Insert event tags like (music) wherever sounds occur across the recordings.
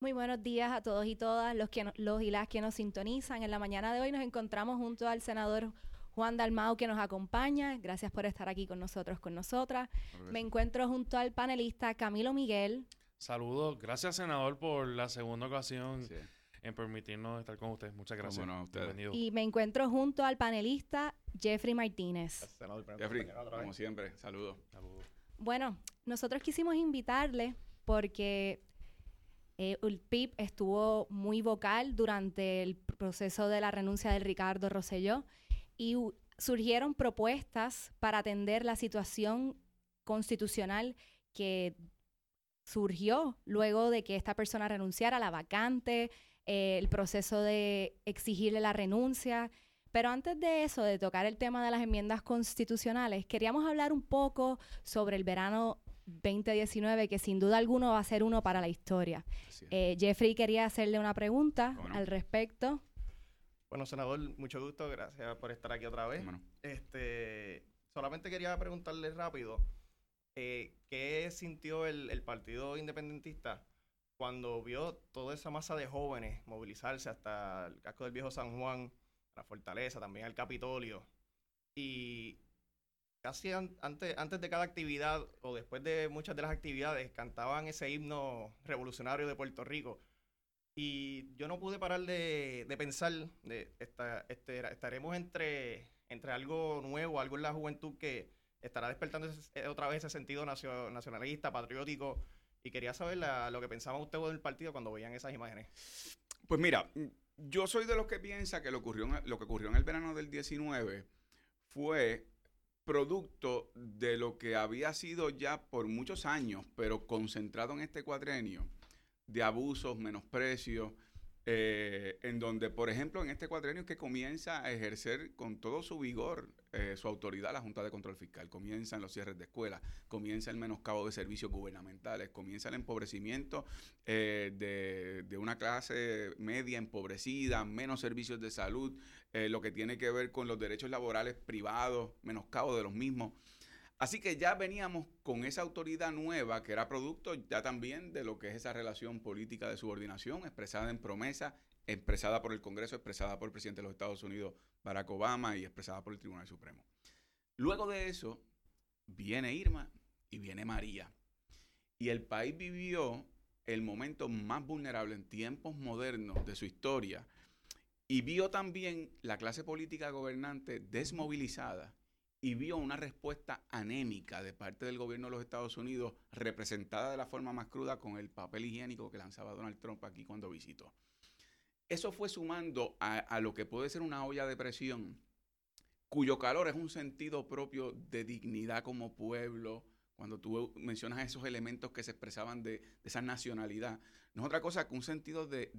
Muy buenos días a todos y todas los, que los y las que nos sintonizan. En la mañana de hoy nos encontramos junto al senador Juan Dalmau que nos acompaña. Gracias por estar aquí con nosotros, con nosotras. Me encuentro junto al panelista Camilo Miguel. Saludos. Gracias, senador, por la segunda ocasión. en permitirnos estar con ustedes. Muchas gracias. Bueno, y me encuentro junto al panelista Jeffrey Martínez. Jeffrey, como siempre, saludos. Bueno, nosotros quisimos invitarle porque eh, el PIB estuvo muy vocal durante el proceso de la renuncia de Ricardo Rosselló y surgieron propuestas para atender la situación constitucional que surgió luego de que esta persona renunciara a la vacante, eh, el proceso de exigirle la renuncia. Pero antes de eso, de tocar el tema de las enmiendas constitucionales, queríamos hablar un poco sobre el verano 2019, que sin duda alguno va a ser uno para la historia. Eh, Jeffrey quería hacerle una pregunta al respecto. Bueno, senador, mucho gusto, gracias por estar aquí otra vez. Este, solamente quería preguntarle rápido, eh, ¿qué sintió el, Partido Independentista cuando vio toda esa masa de jóvenes movilizarse hasta el casco del viejo San Juan, la fortaleza, también al Capitolio? Y casi antes, antes de cada actividad o después de muchas de las actividades cantaban ese himno revolucionario de Puerto Rico. Y yo no pude parar de, pensar, de esta, este, estaremos entre, entre algo nuevo, algo en la juventud que estará despertando eh, otra vez ese sentido nacionalista, patriótico. Y quería saber lo que pensaban ustedes del partido cuando veían esas imágenes. Pues mira, yo soy de los que piensa que lo, ocurrió, lo que ocurrió en el verano del 19 fue producto de lo que había sido ya por muchos años, pero concentrado en este cuadrenio, de abusos, menosprecios, eh, en donde, por ejemplo, en este cuadrenio que comienza a ejercer con todo su vigor eh, su autoridad la Junta de Control Fiscal, comienzan los cierres de escuelas, comienza el menoscabo de servicios gubernamentales, comienza el empobrecimiento eh, de, de, una clase media empobrecida, menos servicios de salud, lo que tiene que ver con los derechos laborales privados, menoscabo de los mismos. Así que ya veníamos con esa autoridad nueva que era producto ya también de lo que es esa relación política de subordinación expresada en promesa, expresada por el Congreso, expresada por el presidente de los Estados Unidos, Barack Obama, y expresada por el Tribunal Supremo. Luego de eso, viene Irma y viene María. Y el país vivió el momento más vulnerable en tiempos modernos de su historia y vio también la clase política gobernante desmovilizada y vio una respuesta anémica de parte del gobierno de los Estados Unidos, representada de la forma más cruda con el papel higiénico que lanzaba Donald Trump aquí cuando visitó. Eso fue sumando a, lo que puede ser una olla de presión, cuyo calor es un sentido propio de dignidad como pueblo, cuando tú mencionas esos elementos que se expresaban de, esa nacionalidad, no es otra cosa que un sentido de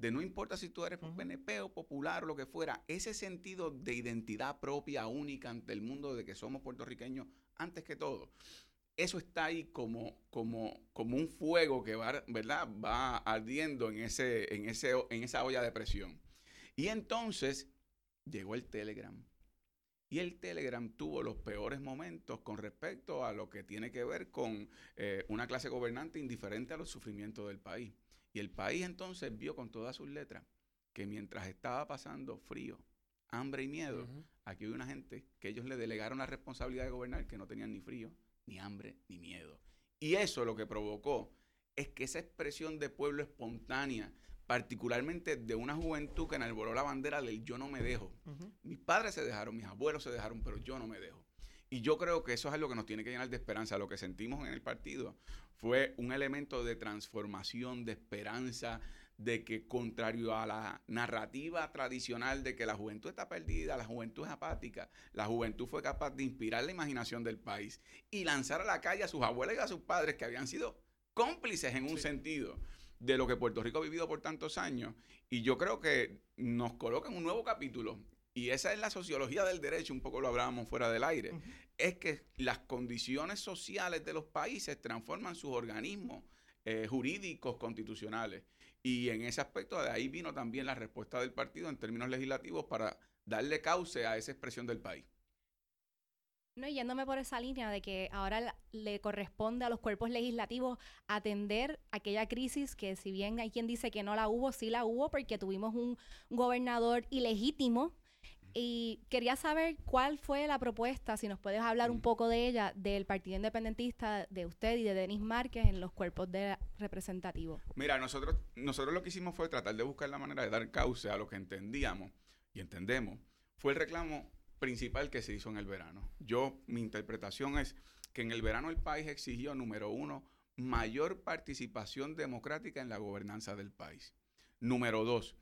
de no importa si tú eres PNP o popular o lo que fuera, ese sentido de identidad propia, única ante el mundo de que somos puertorriqueños antes que todo. Eso está ahí como, como, como un fuego que va, ¿verdad? va ardiendo en, ese, en, ese, en esa olla de presión. Y entonces llegó el Telegram. Y el Telegram tuvo los peores momentos con respecto a lo que tiene que ver con eh, una clase gobernante indiferente a los sufrimientos del país. Y el país entonces vio con todas sus letras que mientras estaba pasando frío, hambre y miedo, aquí había una gente que ellos le delegaron la responsabilidad de gobernar que no tenían ni frío, ni hambre, ni miedo. Y eso lo que provocó es que esa expresión de pueblo espontánea, particularmente de una juventud que enalboró la bandera del yo no me dejo. Mis padres se dejaron, mis abuelos se dejaron, pero yo no me dejo. Y yo creo que eso es algo que nos tiene que llenar de esperanza. Lo que sentimos en el partido fue un elemento de transformación, de esperanza, de que contrario a la narrativa tradicional de que la juventud está perdida, la juventud es apática, la juventud fue capaz de inspirar la imaginación del país y lanzar a la calle a sus abuelos y a sus padres que habían sido cómplices en un sentido de lo que Puerto Rico ha vivido por tantos años. Y yo creo que nos coloca en un nuevo capítulo y esa es la sociología del derecho, un poco lo hablábamos fuera del aire, es que las condiciones sociales de los países transforman sus organismos eh, jurídicos constitucionales. Y en ese aspecto de ahí vino también la respuesta del partido en términos legislativos para darle cauce a esa expresión del país. No, yéndome por esa línea de que ahora le corresponde a los cuerpos legislativos atender aquella crisis que si bien hay quien dice que no la hubo, sí la hubo porque tuvimos un gobernador ilegítimo y quería saber cuál fue la propuesta, si nos puedes hablar un poco de ella, del Partido Independentista, de usted y de Denis Márquez en los cuerpos de representativos. Mira, nosotros, nosotros lo que hicimos fue tratar de buscar la manera de dar cauce a lo que entendíamos y entendemos. Fue el reclamo principal que se hizo en el verano. Yo, mi interpretación es que en el verano el país exigió, número uno, mayor participación democrática en la gobernanza del país. Número dos,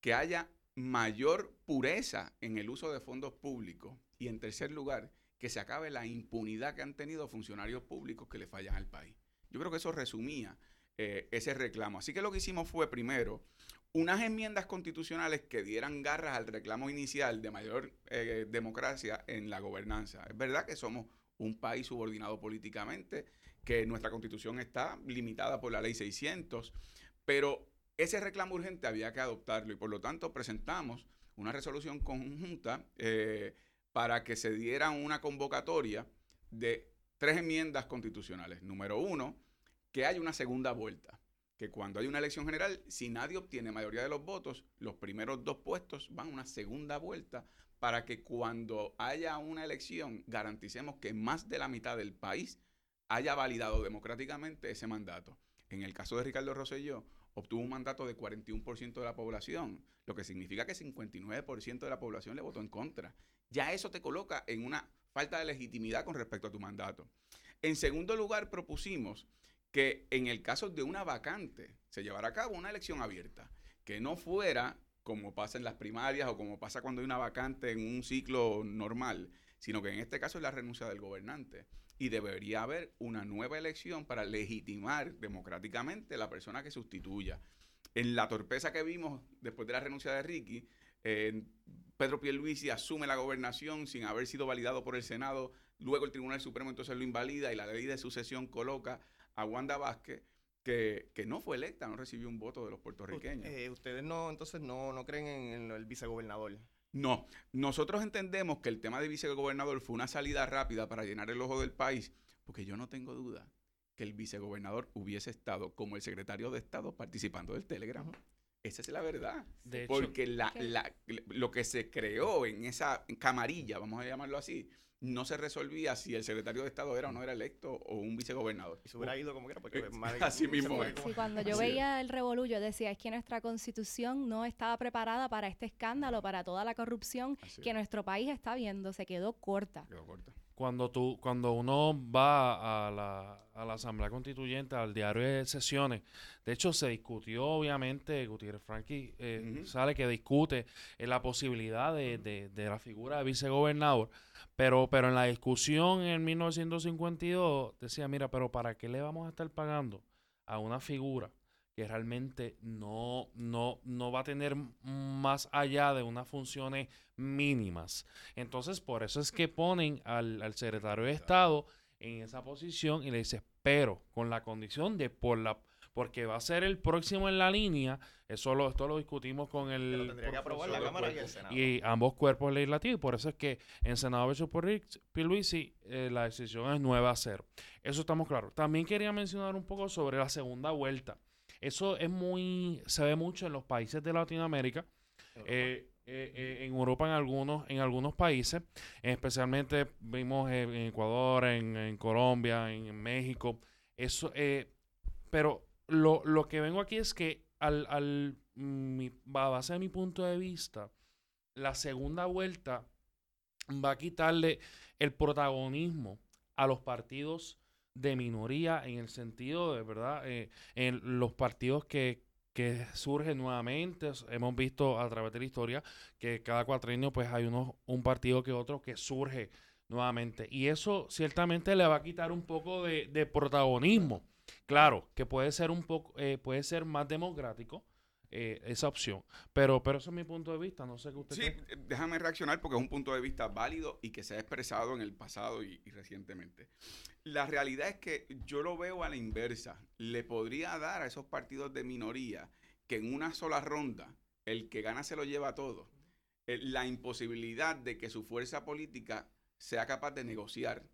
que haya mayor pureza en el uso de fondos públicos. Y en tercer lugar, que se acabe la impunidad que han tenido funcionarios públicos que le fallan al país. Yo creo que eso resumía eh, ese reclamo. Así que lo que hicimos fue, primero, unas enmiendas constitucionales que dieran garras al reclamo inicial de mayor eh, democracia en la gobernanza. Es verdad que somos un país subordinado políticamente, que nuestra constitución está limitada por la ley 600, pero ese reclamo urgente había que adoptarlo y por lo tanto presentamos una resolución conjunta eh, para que se diera una convocatoria de tres enmiendas constitucionales. Número uno, que haya una segunda vuelta que cuando hay una elección general, si nadie obtiene mayoría de los votos, los primeros dos puestos van a una segunda vuelta para que cuando haya una elección garanticemos que más de la mitad del país haya validado democráticamente ese mandato. En el caso de Ricardo Rosselló, obtuvo un mandato de 41% de la población, lo que significa que 59% de la población le votó en contra. Ya eso te coloca en una falta de legitimidad con respecto a tu mandato. En segundo lugar, propusimos que en el caso de una vacante se llevara a cabo una elección abierta, que no fuera como pasa en las primarias o como pasa cuando hay una vacante en un ciclo normal, sino que en este caso es la renuncia del gobernante. Y debería haber una nueva elección para legitimar democráticamente la persona que sustituya. En la torpeza que vimos después de la renuncia de Ricky, eh, Pedro Pierluisi asume la gobernación sin haber sido validado por el Senado, luego el Tribunal Supremo entonces lo invalida y la ley de sucesión coloca a Wanda Vázquez, que, no fue electa, no recibió un voto de los puertorriqueños. Eh, ¿Ustedes no, entonces no, no creen en, el vicegobernador? No, nosotros entendemos que el tema de vicegobernador fue una salida rápida para llenar el ojo del país, porque yo no tengo duda que el vicegobernador hubiese estado como el secretario de Estado participando del Telegram. Esa es la verdad. porque la, lo que se creó en esa camarilla, vamos a llamarlo así, no se resolvía si el secretario de Estado era o no era electo o un vicegobernador. Y se hubiera ido como quiera, porque eh, (laughs) así mismo es. Sí, cuando yo veía el revolú, yo decía, es que nuestra constitución no estaba preparada para este escándalo, para toda la corrupción que nuestro país está viendo, se quedó corta. Quedó corta. Cuando, tú, cuando uno va a la, a la Asamblea Constituyente, al diario de sesiones, de hecho se discutió, obviamente, Gutiérrez Franqui eh, sale que discute en la posibilidad de, de, de la figura de vicegobernador, pero, pero en la discusión en 1952 decía, mira, pero ¿para qué le vamos a estar pagando a una figura que realmente no, no, no va a tener más allá de unas funciones mínimas? Entonces, por eso es que ponen al, al secretario de Estado en esa posición y le dice, pero con la condición de por la porque va a ser el próximo en la línea. Eso lo, esto lo discutimos con el. tendría que aprobar la Cámara y el Senado. Y ambos cuerpos legislativos. Por eso es que en Senado versus Pierluisi eh, la decisión es 9 a 0. Eso estamos claros. También quería mencionar un poco sobre la segunda vuelta. Eso es muy. Se ve mucho en los países de Latinoamérica. Eh, eh, eh, en Europa en algunos en algunos países especialmente vimos en Ecuador en, Colombia en, México eso pero lo, lo que vengo aquí es que al, al mi, a base de mi punto de vista, la segunda vuelta va a quitarle el protagonismo a los partidos de minoría en el sentido de verdad eh, en los partidos que, que surgen nuevamente hemos visto a través de la historia que cada cuatrienio pues hay unos un partido que otro que surge nuevamente. Y eso ciertamente le va a quitar un poco de, de protagonismo. Claro, que puede ser un poco, eh, puede ser más democrático eh, esa opción, pero, pero eso es mi punto de vista, no sé qué usted Sí, déjame reaccionar porque es un punto de vista válido y que se ha expresado en el pasado y, recientemente. La realidad es que yo lo veo a la inversa. Le podría dar a esos partidos de minoría que en una sola ronda el que gana se lo lleva todo. Eh, la imposibilidad de que su fuerza política sea capaz de negociar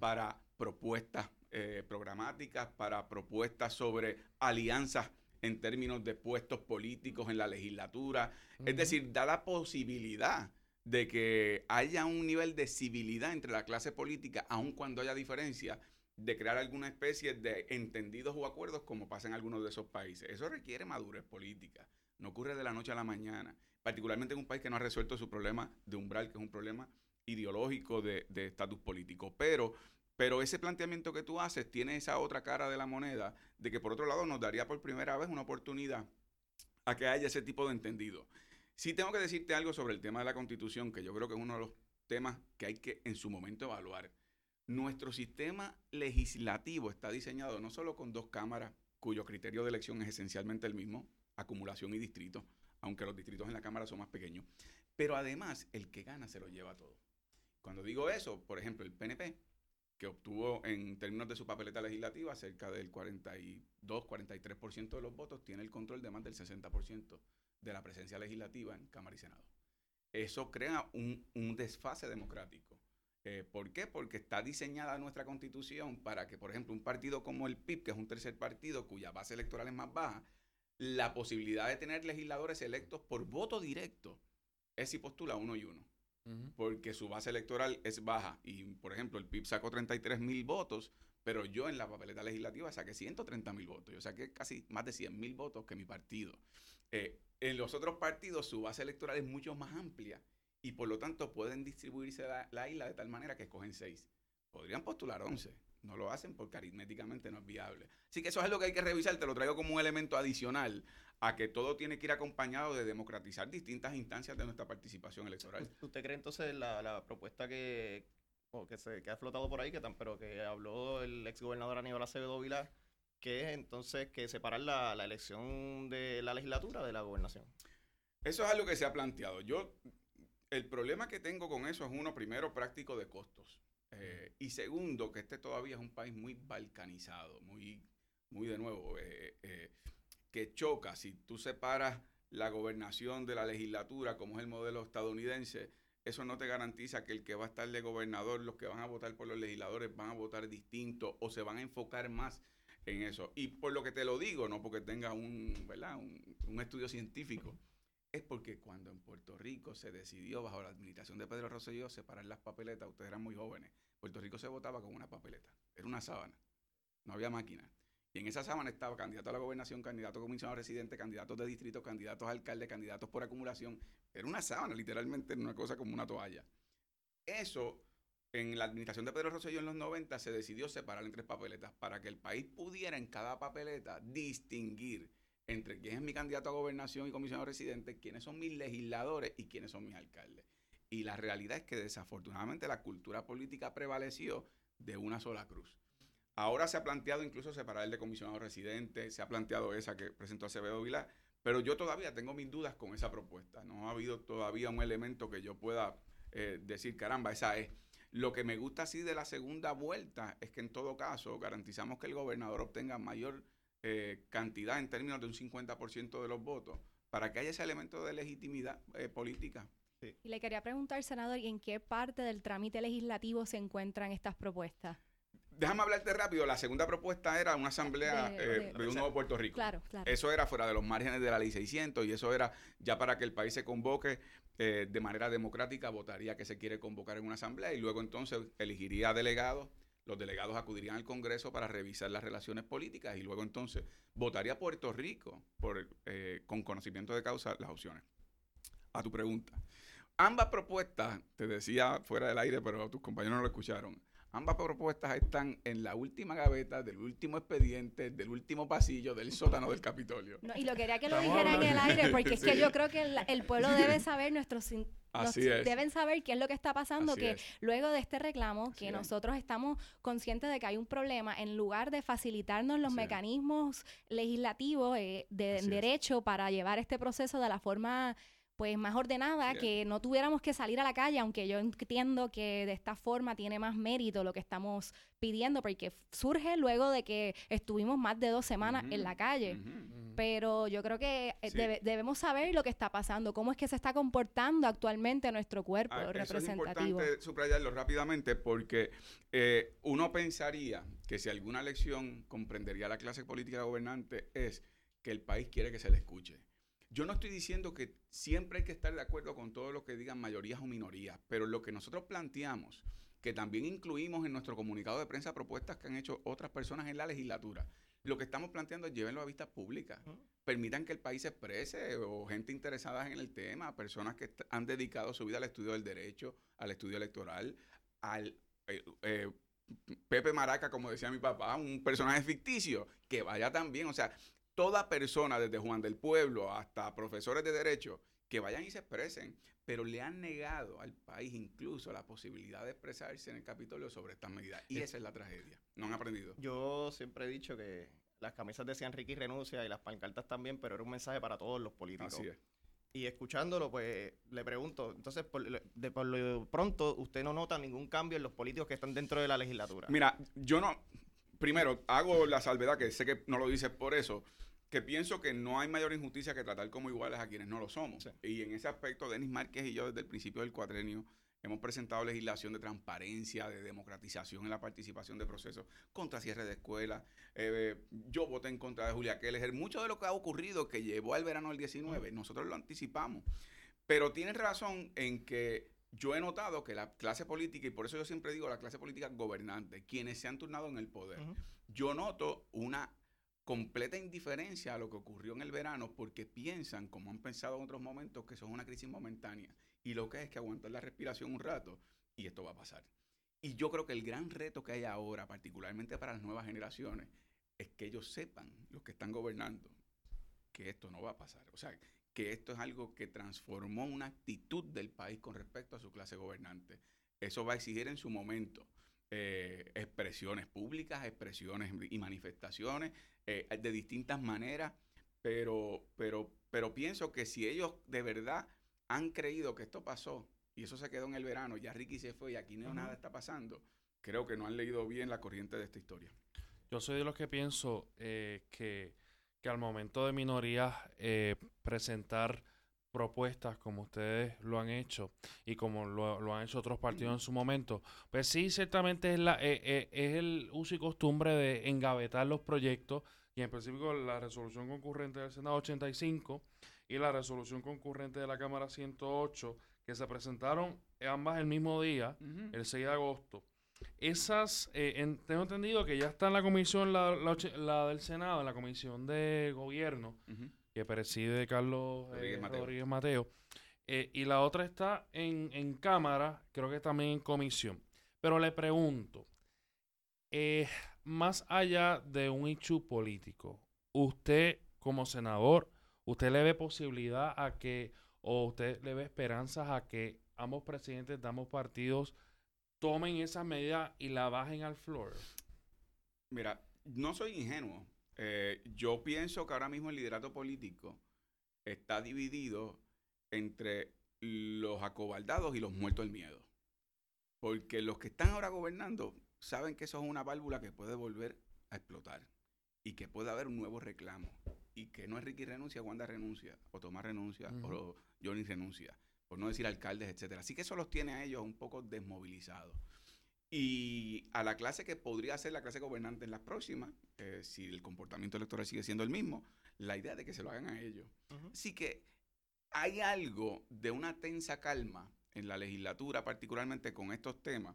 para propuestas eh, programáticas, para propuestas sobre alianzas en términos de puestos políticos en la legislatura. Es decir, da la posibilidad de que haya un nivel de civilidad entre la clase política, aun cuando haya diferencia, de crear alguna especie de entendidos o acuerdos como pasa en algunos de esos países. Eso requiere madurez política. No ocurre de la noche a la mañana, particularmente en un país que no ha resuelto su problema de umbral, que es un problema ideológico de estatus político. Pero, pero ese planteamiento que tú haces tiene esa otra cara de la moneda, de que por otro lado nos daría por primera vez una oportunidad a que haya ese tipo de entendido. Sí tengo que decirte algo sobre el tema de la constitución, que yo creo que es uno de los temas que hay que en su momento evaluar. Nuestro sistema legislativo está diseñado no solo con dos cámaras, cuyo criterio de elección es esencialmente el mismo, acumulación y distrito, aunque los distritos en la Cámara son más pequeños, pero además el que gana se lo lleva todo. Cuando digo eso, por ejemplo, el PNP, que obtuvo en términos de su papeleta legislativa cerca del 42-43% de los votos, tiene el control de más del 60% de la presencia legislativa en Cámara y Senado. Eso crea un, desfase democrático. Eh, ¿Por qué? Porque está diseñada nuestra constitución para que, por ejemplo, un partido como el PIB, que es un tercer partido cuya base electoral es más baja, la posibilidad de tener legisladores electos por voto directo es si postula uno y uno. Porque su base electoral es baja. Y, por ejemplo, el PIB sacó 33 mil votos, pero yo en la papeleta legislativa saqué 130 mil votos. Yo saqué casi más de 100 mil votos que mi partido. Eh, en los otros partidos su base electoral es mucho más amplia y por lo tanto pueden distribuirse la, isla de tal manera que escogen seis. Podrían postular 11. No lo hacen porque aritméticamente no es viable. Así que eso es algo que hay que revisar. Te lo traigo como un elemento adicional a que todo tiene que ir acompañado de democratizar distintas instancias de nuestra participación electoral. ¿Usted cree entonces la, la propuesta que, que, se, que ha flotado por ahí, que tan, pero que habló el ex gobernador Aníbal Acevedo Vilar, que es entonces que separar la, la elección de la legislatura de la gobernación? Eso es algo que se ha planteado. Yo, el problema que tengo con eso es uno, primero, práctico de costos. Eh, y segundo, que este todavía es un país muy balcanizado, muy, muy de nuevo, eh, eh, que choca. Si tú separas la gobernación de la legislatura, como es el modelo estadounidense, eso no te garantiza que el que va a estar de gobernador, los que van a votar por los legisladores van a votar distinto o se van a enfocar más en eso. Y por lo que te lo digo, no porque tenga un, ¿verdad? un estudio científico, es porque cuando en Puerto Rico se decidió bajo la administración de Pedro Rosselló separar las papeletas, ustedes eran muy jóvenes, Puerto Rico se votaba con una papeleta, era una sábana, no había máquina. Y en esa sábana estaba candidato a la gobernación, candidato a comisionado residente, candidatos de distrito, candidatos a alcalde, candidatos por acumulación. Era una sábana, literalmente, una cosa como una toalla. Eso, en la administración de Pedro Rosselló en los 90, se decidió separar en tres papeletas para que el país pudiera en cada papeleta distinguir entre quién es mi candidato a gobernación y comisionado residente, quiénes son mis legisladores y quiénes son mis alcaldes. Y la realidad es que desafortunadamente la cultura política prevaleció de una sola cruz. Ahora se ha planteado incluso separar el de comisionado residente, se ha planteado esa que presentó Acevedo Vilar, pero yo todavía tengo mis dudas con esa propuesta. No ha habido todavía un elemento que yo pueda eh, decir, caramba, esa es. Lo que me gusta así de la segunda vuelta es que en todo caso garantizamos que el gobernador obtenga mayor eh, cantidad en términos de un 50% de los votos para que haya ese elemento de legitimidad eh, política. Y le quería preguntar, senador, ¿y en qué parte del trámite legislativo se encuentran estas propuestas? Déjame hablarte rápido. La segunda propuesta era una asamblea de, eh, un nuevo Puerto Rico. Claro, claro. Eso era fuera de los márgenes de la ley 600 y eso era ya para que el país se convoque de manera democrática, votaría que se quiere convocar en una asamblea y luego entonces elegiría delegados los delegados acudirían al Congreso para revisar las relaciones políticas y luego entonces votaría Puerto Rico por, eh, con conocimiento de causa las opciones. A tu pregunta. Ambas propuestas, te decía fuera del aire, pero tus compañeros no lo escucharon, Ambas propuestas están en la última gaveta del último expediente, del último pasillo del sótano del Capitolio. y lo quería que lo dijera en el aire, porque es que yo creo que el, pueblo debe saber, nuestros deben saber qué es lo que está pasando, que luego de este reclamo, que nosotros estamos conscientes de que hay un problema, en lugar de facilitarnos los mecanismos legislativos eh, de derecho para llevar este proceso de la forma pues más ordenada, que no tuviéramos que salir a la calle, aunque yo entiendo que de esta forma tiene más mérito lo que estamos pidiendo, porque surge luego de que estuvimos más de dos semanas en la calle. pero yo creo que eh, debemos saber lo que está pasando, cómo es que se está comportando actualmente nuestro cuerpo ah, representativo. es importante subrayarlo rápidamente porque eh, uno pensaría que si alguna lección comprendería la clase política gobernante es que el país quiere que se le escuche. Yo no estoy diciendo que siempre hay que estar de acuerdo con todo lo que digan mayorías o minorías, pero lo que nosotros planteamos, que también incluimos en nuestro comunicado de prensa propuestas que han hecho otras personas en la legislatura, lo que estamos planteando es llévenlo a vistas públicas. Permitan que el país se exprese o gente interesada en el tema, personas que han dedicado su vida al estudio del derecho, al estudio electoral, al eh, eh, Pepe Maraca, como decía mi papá, un personaje ficticio, que vaya también. O sea, toda persona, desde Juan del Pueblo hasta profesores de derecho, que vayan y se expresen, pero le han negado al país incluso la posibilidad de expresarse en el Capitolio sobre estas medidas. Y esa es la tragedia. No han aprendido. Yo siempre he dicho que las camisas decían Ricky renuncia y las pancartas también, pero era un mensaje para todos los políticos. Así es. Y escuchándolo, pues le pregunto, entonces, por, de, por lo pronto, ¿usted no nota ningún cambio en los políticos que están dentro de la legislatura? Mira, yo no, primero, hago la salvedad, que sé que no lo dices por eso, que pienso que no hay mayor injusticia que tratar como iguales a quienes no lo somos. Y en ese aspecto, Denis Márquez y yo desde el principio del cuatrenio hemos presentado legislación de transparencia, de democratización en la participación de procesos, contra cierre de escuelas. Eh, yo voté en contra de Julia Keller. Mucho de lo que ha ocurrido que llevó al verano del 19, nosotros lo anticipamos. Pero tienes razón en que yo he notado que la clase política, y por eso yo siempre digo la clase política gobernante, quienes se han turnado en el poder, yo noto una completa indiferencia a lo que ocurrió en el verano porque piensan, como han pensado en otros momentos, que eso es una crisis momentánea y lo que es que aguantar la respiración un rato y esto va a pasar. Y yo creo que el gran reto que hay ahora, particularmente para las nuevas generaciones, es que ellos sepan, los que están gobernando, que esto no va a pasar. O sea, que esto es algo que transformó una actitud del país con respecto a su clase gobernante. Eso va a exigir en su momento eh, expresiones públicas, expresiones y manifestaciones eh, de distintas maneras, pero, pero, pero pienso que si ellos de verdad han creído que esto pasó y eso se quedó en el verano, ya Ricky se fue y aquí no nada está pasando, creo que no han leído bien la corriente de esta historia. Yo soy de los que pienso eh, que, que, al momento de minorías presentar propuestas como ustedes lo han hecho y como lo, han hecho otros partidos en su momento, pues sí, ciertamente es, la, eh, eh, es el uso y costumbre de engavetar los proyectos y en específico la resolución concurrente del Senado 85 y la resolución concurrente de la Cámara 108 que se presentaron ambas el mismo día, el 6 de agosto. Esas, eh, tengo entendido que ya está en la comisión, la, la, del Senado, en la comisión de gobierno, que preside Carlos eh, Rodríguez Mateo. Eh, y la otra está en, en, Cámara, creo que también en comisión. Pero le pregunto, eh, más allá de un hecho político, usted como senador, ¿usted le ve posibilidad a que, o usted le ve esperanzas a que ambos presidentes de ambos partidos tomen esa medida y la bajen al floor? Mira, no soy ingenuo. Eh, yo pienso que ahora mismo el liderato político está dividido entre los acobaldados y los muertos del miedo. Porque los que están ahora gobernando saben que eso es una válvula que puede volver a explotar y que puede haber un nuevo reclamo y que no es Ricky renuncia, Wanda renuncia, o Tomás renuncia, o Johnny renuncia, por no decir alcaldes, etcétera. Así que eso los tiene a ellos un poco desmovilizados. Y a la clase que podría ser la clase gobernante en las próximas, eh, si el comportamiento electoral sigue siendo el mismo, la idea de que se lo hagan a ellos. Así que hay algo de una tensa calma en la legislatura, particularmente con estos temas,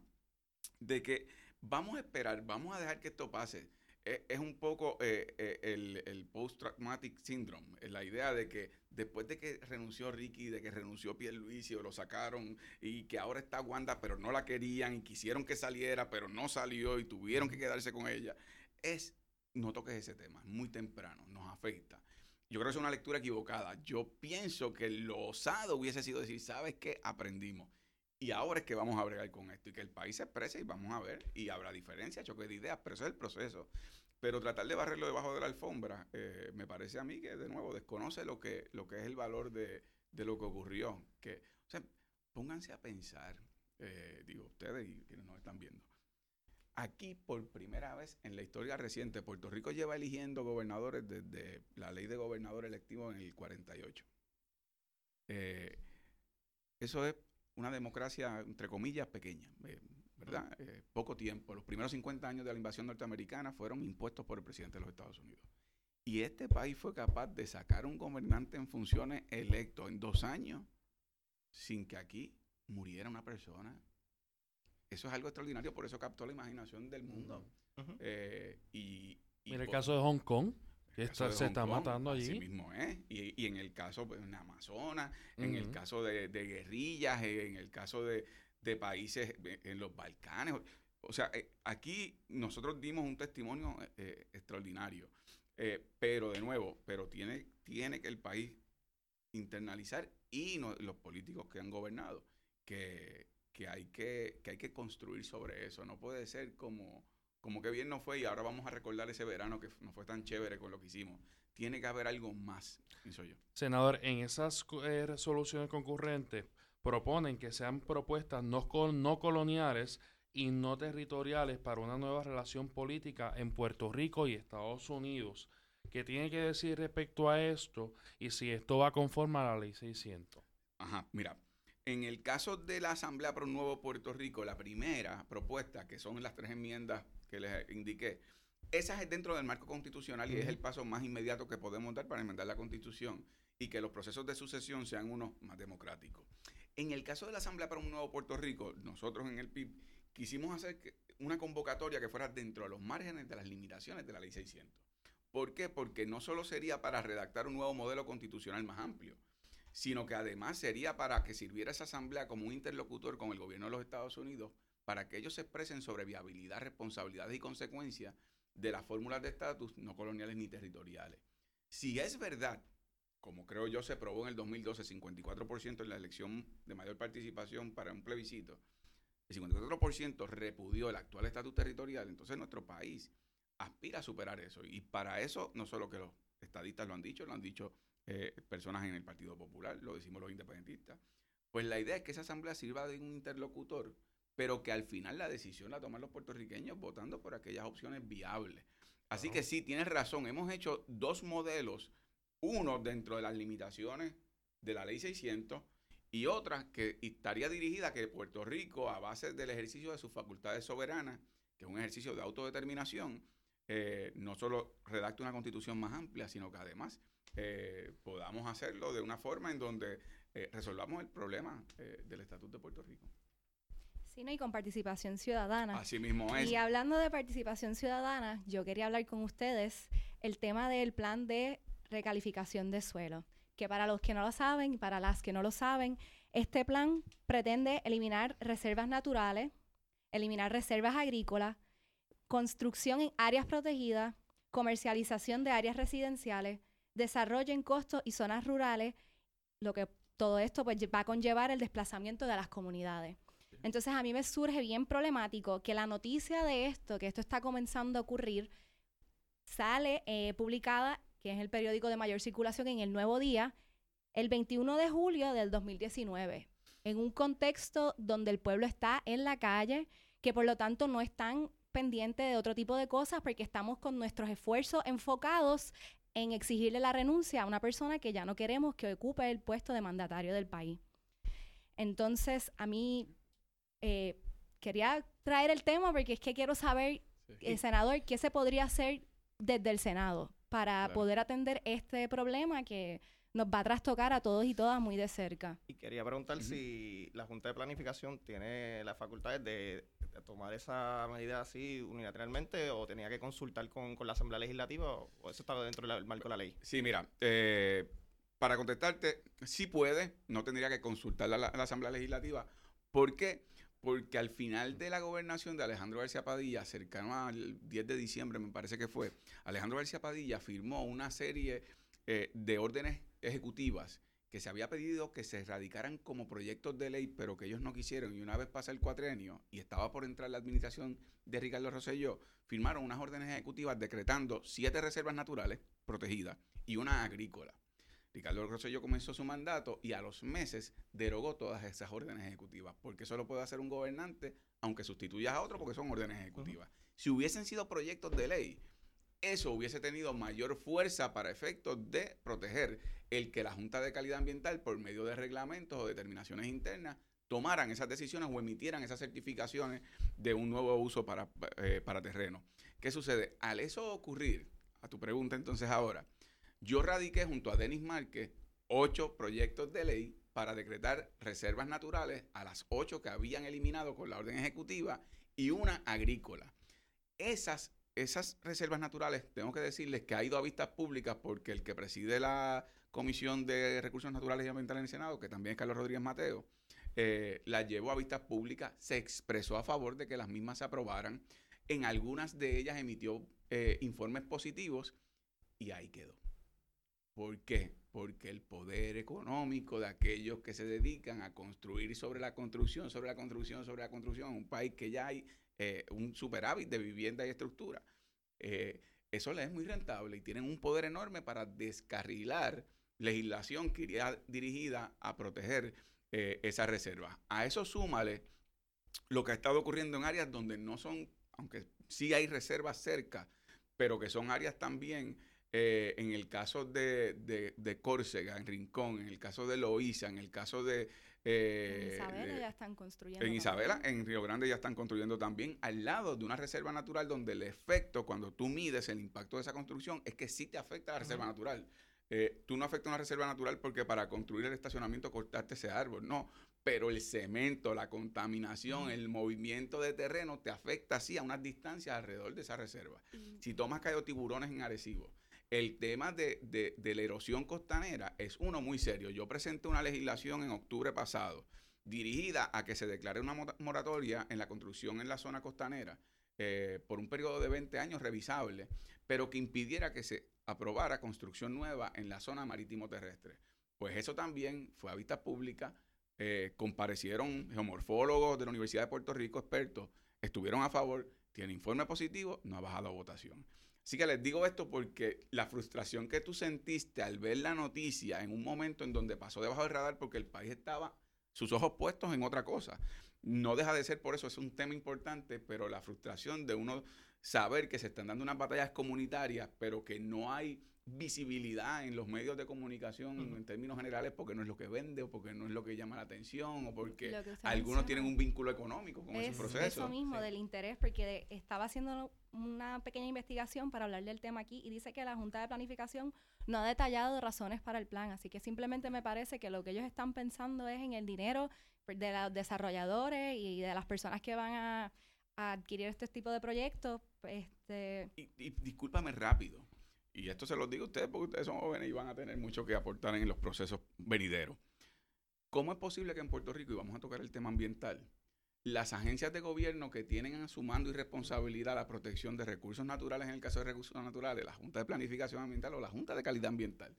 de que vamos a esperar, vamos a dejar que esto pase. Es, un poco eh, eh, el, el post-traumatic syndrome, la idea de que después de que renunció Ricky, de que renunció Pierluisi o lo sacaron y que ahora está Wanda, pero no la querían y quisieron que saliera, pero no salió y tuvieron que quedarse con ella, es, no toques ese tema, muy temprano, nos afecta. Yo creo que es una lectura equivocada. Yo pienso que lo osado hubiese sido decir, ¿sabes qué? Aprendimos. Y ahora es que vamos a bregar con esto y que el país se exprese y vamos a ver. Y habrá diferencias, choque de ideas, pero eso es el proceso. Pero tratar de barrerlo debajo de la alfombra, eh, me parece a mí que, de nuevo, desconoce lo que, lo que es el valor de, lo que ocurrió. Que, o sea, pónganse a pensar, eh, digo, ustedes y quienes nos están viendo. Aquí, por primera vez en la historia reciente, Puerto Rico lleva eligiendo gobernadores desde la ley de gobernador electivo en el 48. Eh, eso es una democracia, entre comillas, pequeña, eh, ¿verdad? Eh, poco tiempo. Los primeros 50 años de la invasión norteamericana fueron impuestos por el presidente de los Estados Unidos. Y este país fue capaz de sacar un gobernante en funciones electo en dos años sin que aquí muriera una persona eso es algo extraordinario, por eso captó la imanación del mundo. Eh, y, en el caso de Hong Kong, se está matando allí. Así mismo es. Y, en el caso pues, en Amazonas, en el caso de, guerrillas, en el caso de, países en los Balcanes. O sea, eh, aquí nosotros dimos un testimonio eh, extraordinario. pero de nuevo, pero tiene, tiene que el país internalizar y los políticos que han gobernado que, que hay que, que hay que construir sobre eso. No puede ser como, como que bien no fue y ahora vamos a recordar ese verano que no fue tan chévere con lo que hicimos. Tiene que haber algo más, pienso yo. Senador, en esas eh, resoluciones concurrentes proponen que sean propuestas no, no coloniales y no territoriales para una nueva relación política en Puerto Rico y Estados Unidos. ¿Qué tiene que decir respecto a esto y si esto va conforme a la ley 600? Ajá, mira, en el caso de la Asamblea para un Nuevo Puerto Rico, la primera propuesta, que son las tres enmiendas que les indiqué, esa es dentro del marco constitucional y es el paso más inmediato que podemos dar para enmendar la constitución y que los procesos de sucesión sean unos más democráticos. En el caso de la Asamblea para un Nuevo Puerto Rico, nosotros en el PIB quisimos hacer una convocatoria que fuera dentro de los márgenes de las limitaciones de la Ley 600. ¿Por qué? Porque no solo sería para redactar un nuevo modelo constitucional más amplio, sino que además sería para que sirviera esa asamblea como un interlocutor con el gobierno de los Estados Unidos para que ellos se expresen sobre viabilidad, responsabilidades y consecuencias de las fórmulas de estatus no coloniales ni territoriales. Si es verdad, como creo yo se probó en el 2012, 54% en la elección de mayor participación para un plebiscito, el 54% repudió el actual estatus territorial, entonces nuestro país aspira a superar eso. Y para eso, no solo que los estadistas lo han dicho, lo han dicho eh, personas en el Partido Popular, lo decimos los independentistas. Pues la idea es que esa asamblea sirva de un interlocutor, pero que al final la decisión la toman los puertorriqueños votando por aquellas opciones viables. Así que sí, tienes razón, hemos hecho dos modelos, uno dentro de las limitaciones de la ley 600 y otra que estaría dirigida a que Puerto Rico, a base del ejercicio de sus facultades soberanas, que es un ejercicio de autodeterminación, eh, no solo redacte una constitución más amplia, sino que además eh, podamos hacerlo de una forma en donde eh, resolvamos el problema del Estatuto de Puerto Rico. Sí, ¿no? y con participación ciudadana. Así mismo es. Y hablando de participación ciudadana, yo quería hablar con ustedes el tema del plan de recalificación de suelo, que para los que no lo saben y para las que no lo saben, este plan pretende eliminar reservas naturales, eliminar reservas agrícolas, construcción en áreas protegidas, comercialización de áreas residenciales, desarrollo en costos y zonas rurales, lo que todo esto pues, va a conllevar el desplazamiento de las comunidades. Entonces a mí me surge bien problemático que la noticia de esto, que esto está comenzando a ocurrir, sale eh, publicada, que es el periódico de mayor circulación en el Nuevo Día, el 21 de julio del 2019, en un contexto donde el pueblo está en la calle, que por lo tanto no están pendientes de otro tipo de cosas porque estamos con nuestros esfuerzos enfocados en exigirle la renuncia a una persona que ya no queremos que ocupe el puesto de mandatario del país. Entonces, a mí eh, quería traer el tema porque es que quiero saber, el senador, qué se podría hacer desde el Senado para poder atender este problema que nos va a trastocar a todos y todas muy de cerca. Y quería preguntar si la Junta de Planificación tiene las facultades de tomar esa medida así unilateralmente o tenía que consultar con, la Asamblea Legislativa o, eso estaba dentro del marco de la ley? Sí, mira, eh, para contestarte, sí puede, no tendría que consultar a la, Asamblea Legislativa. ¿Por qué? Porque al final de la gobernación de Alejandro García Padilla, cercano al 10 de diciembre me parece que fue, Alejandro García Padilla firmó una serie eh, de órdenes ejecutivas que se había pedido que se erradicaran como proyectos de ley, pero que ellos no quisieron. Y una vez pasa el cuatrenio y estaba por entrar la administración de Ricardo Rosselló, firmaron unas órdenes ejecutivas decretando siete reservas naturales protegidas y una agrícola. Ricardo Rosselló comenzó su mandato y a los meses derogó todas esas órdenes ejecutivas, porque eso lo puede hacer un gobernante, aunque sustituyas a otro, porque son órdenes ejecutivas. Si hubiesen sido proyectos de ley, eso hubiese tenido mayor fuerza para efectos de proteger el que la Junta de Calidad Ambiental, por medio de reglamentos o determinaciones internas, tomaran esas decisiones o emitieran esas certificaciones de un nuevo uso para, eh, para terreno. ¿Qué sucede? Al eso ocurrir, a tu pregunta entonces ahora, yo radiqué junto a Denis Márquez ocho proyectos de ley para decretar reservas naturales a las ocho que habían eliminado con la orden ejecutiva y una agrícola. Esas, esas reservas naturales, tengo que decirles que ha ido a vistas públicas porque el que preside la Comisión de Recursos Naturales y Ambientales en el Senado, que también es Carlos Rodríguez Mateo, eh, las llevó a vistas públicas, se expresó a favor de que las mismas se aprobaran. En algunas de ellas emitió eh, informes positivos y ahí quedó. ¿Por qué? Porque el poder económico de aquellos que se dedican a construir sobre la construcción, sobre la construcción, sobre la construcción, un país que ya hay eh, un superávit de vivienda y estructura, eh, eso les es muy rentable y tienen un poder enorme para descarrilar legislación que iría dirigida a proteger eh, esa reserva. A eso súmale lo que ha estado ocurriendo en áreas donde no son, aunque sí hay reservas cerca, pero que son áreas también eh, en el caso de, de, Córcega, en Rincón, en el caso de Loíza, en el caso de... Eh, en Isabela ya están construyendo. En Isabela, en Río Grande ya están construyendo también, al lado de una reserva natural donde el efecto, cuando tú mides el impacto de esa construcción, es que sí te afecta a la reserva natural. Eh, tú no afectas una reserva natural porque para construir el estacionamiento cortaste ese árbol, no. Pero el cemento, la contaminación, el movimiento de terreno te afecta así a unas distancias alrededor de esa reserva. Si tomas caído tiburones en Arecibo, el tema de, la erosión costanera es uno muy serio. Yo presenté una legislación en octubre pasado dirigida a que se declare una moratoria en la construcción en la zona costanera eh, por un periodo de 20 años revisable, pero que impidiera que se aprobara construcción nueva en la zona marítimo terrestre. Pues eso también fue a vista pública, eh, comparecieron geomorfólogos de la Universidad de Puerto Rico, expertos, estuvieron a favor, tiene informe positivo, no ha bajado a votación. Así que les digo esto porque la frustración que tú sentiste al ver la noticia en un momento en donde pasó debajo del radar porque el país estaba sus ojos puestos en otra cosa. No deja de ser por eso, es un tema importante, pero la frustración de uno saber que se están dando unas batallas comunitarias, pero que no hay visibilidad en los medios de comunicación en términos generales porque no es lo que vende o porque no es lo que llama la atención o porque algunos tienen un vínculo económico con ese proceso. Eso mismo del interés, porque estaba haciendo una pequeña investigación para hablar del tema aquí y dice que la Junta de Planificación no ha detallado razones para el plan, así que simplemente me parece que lo que ellos están pensando es en el dinero de los desarrolladores y de las personas que van a, adquirir este tipo de proyectos. Este... y discúlpame rápido y esto se los digo a ustedes porque ustedes son jóvenes y van a tener mucho que aportar en los procesos venideros. ¿Cómo es posible que en Puerto Rico, y vamos a tocar el tema ambiental, las agencias de gobierno que tienen a su mando y responsabilidad la protección de recursos naturales, en el caso de recursos naturales, la Junta de Planificación Ambiental o la Junta de Calidad Ambiental,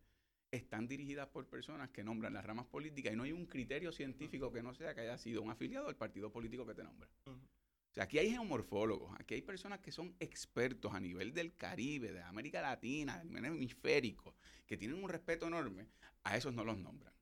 están dirigidas por personas que nombran las ramas políticas y no hay un criterio científico que no sea que haya sido un afiliado del partido político que te nombra sea, aquí hay geomorfólogos, aquí hay personas que son expertos a nivel del Caribe, de América Latina, del hemisférico, que tienen un respeto enorme. A esos no los nombran.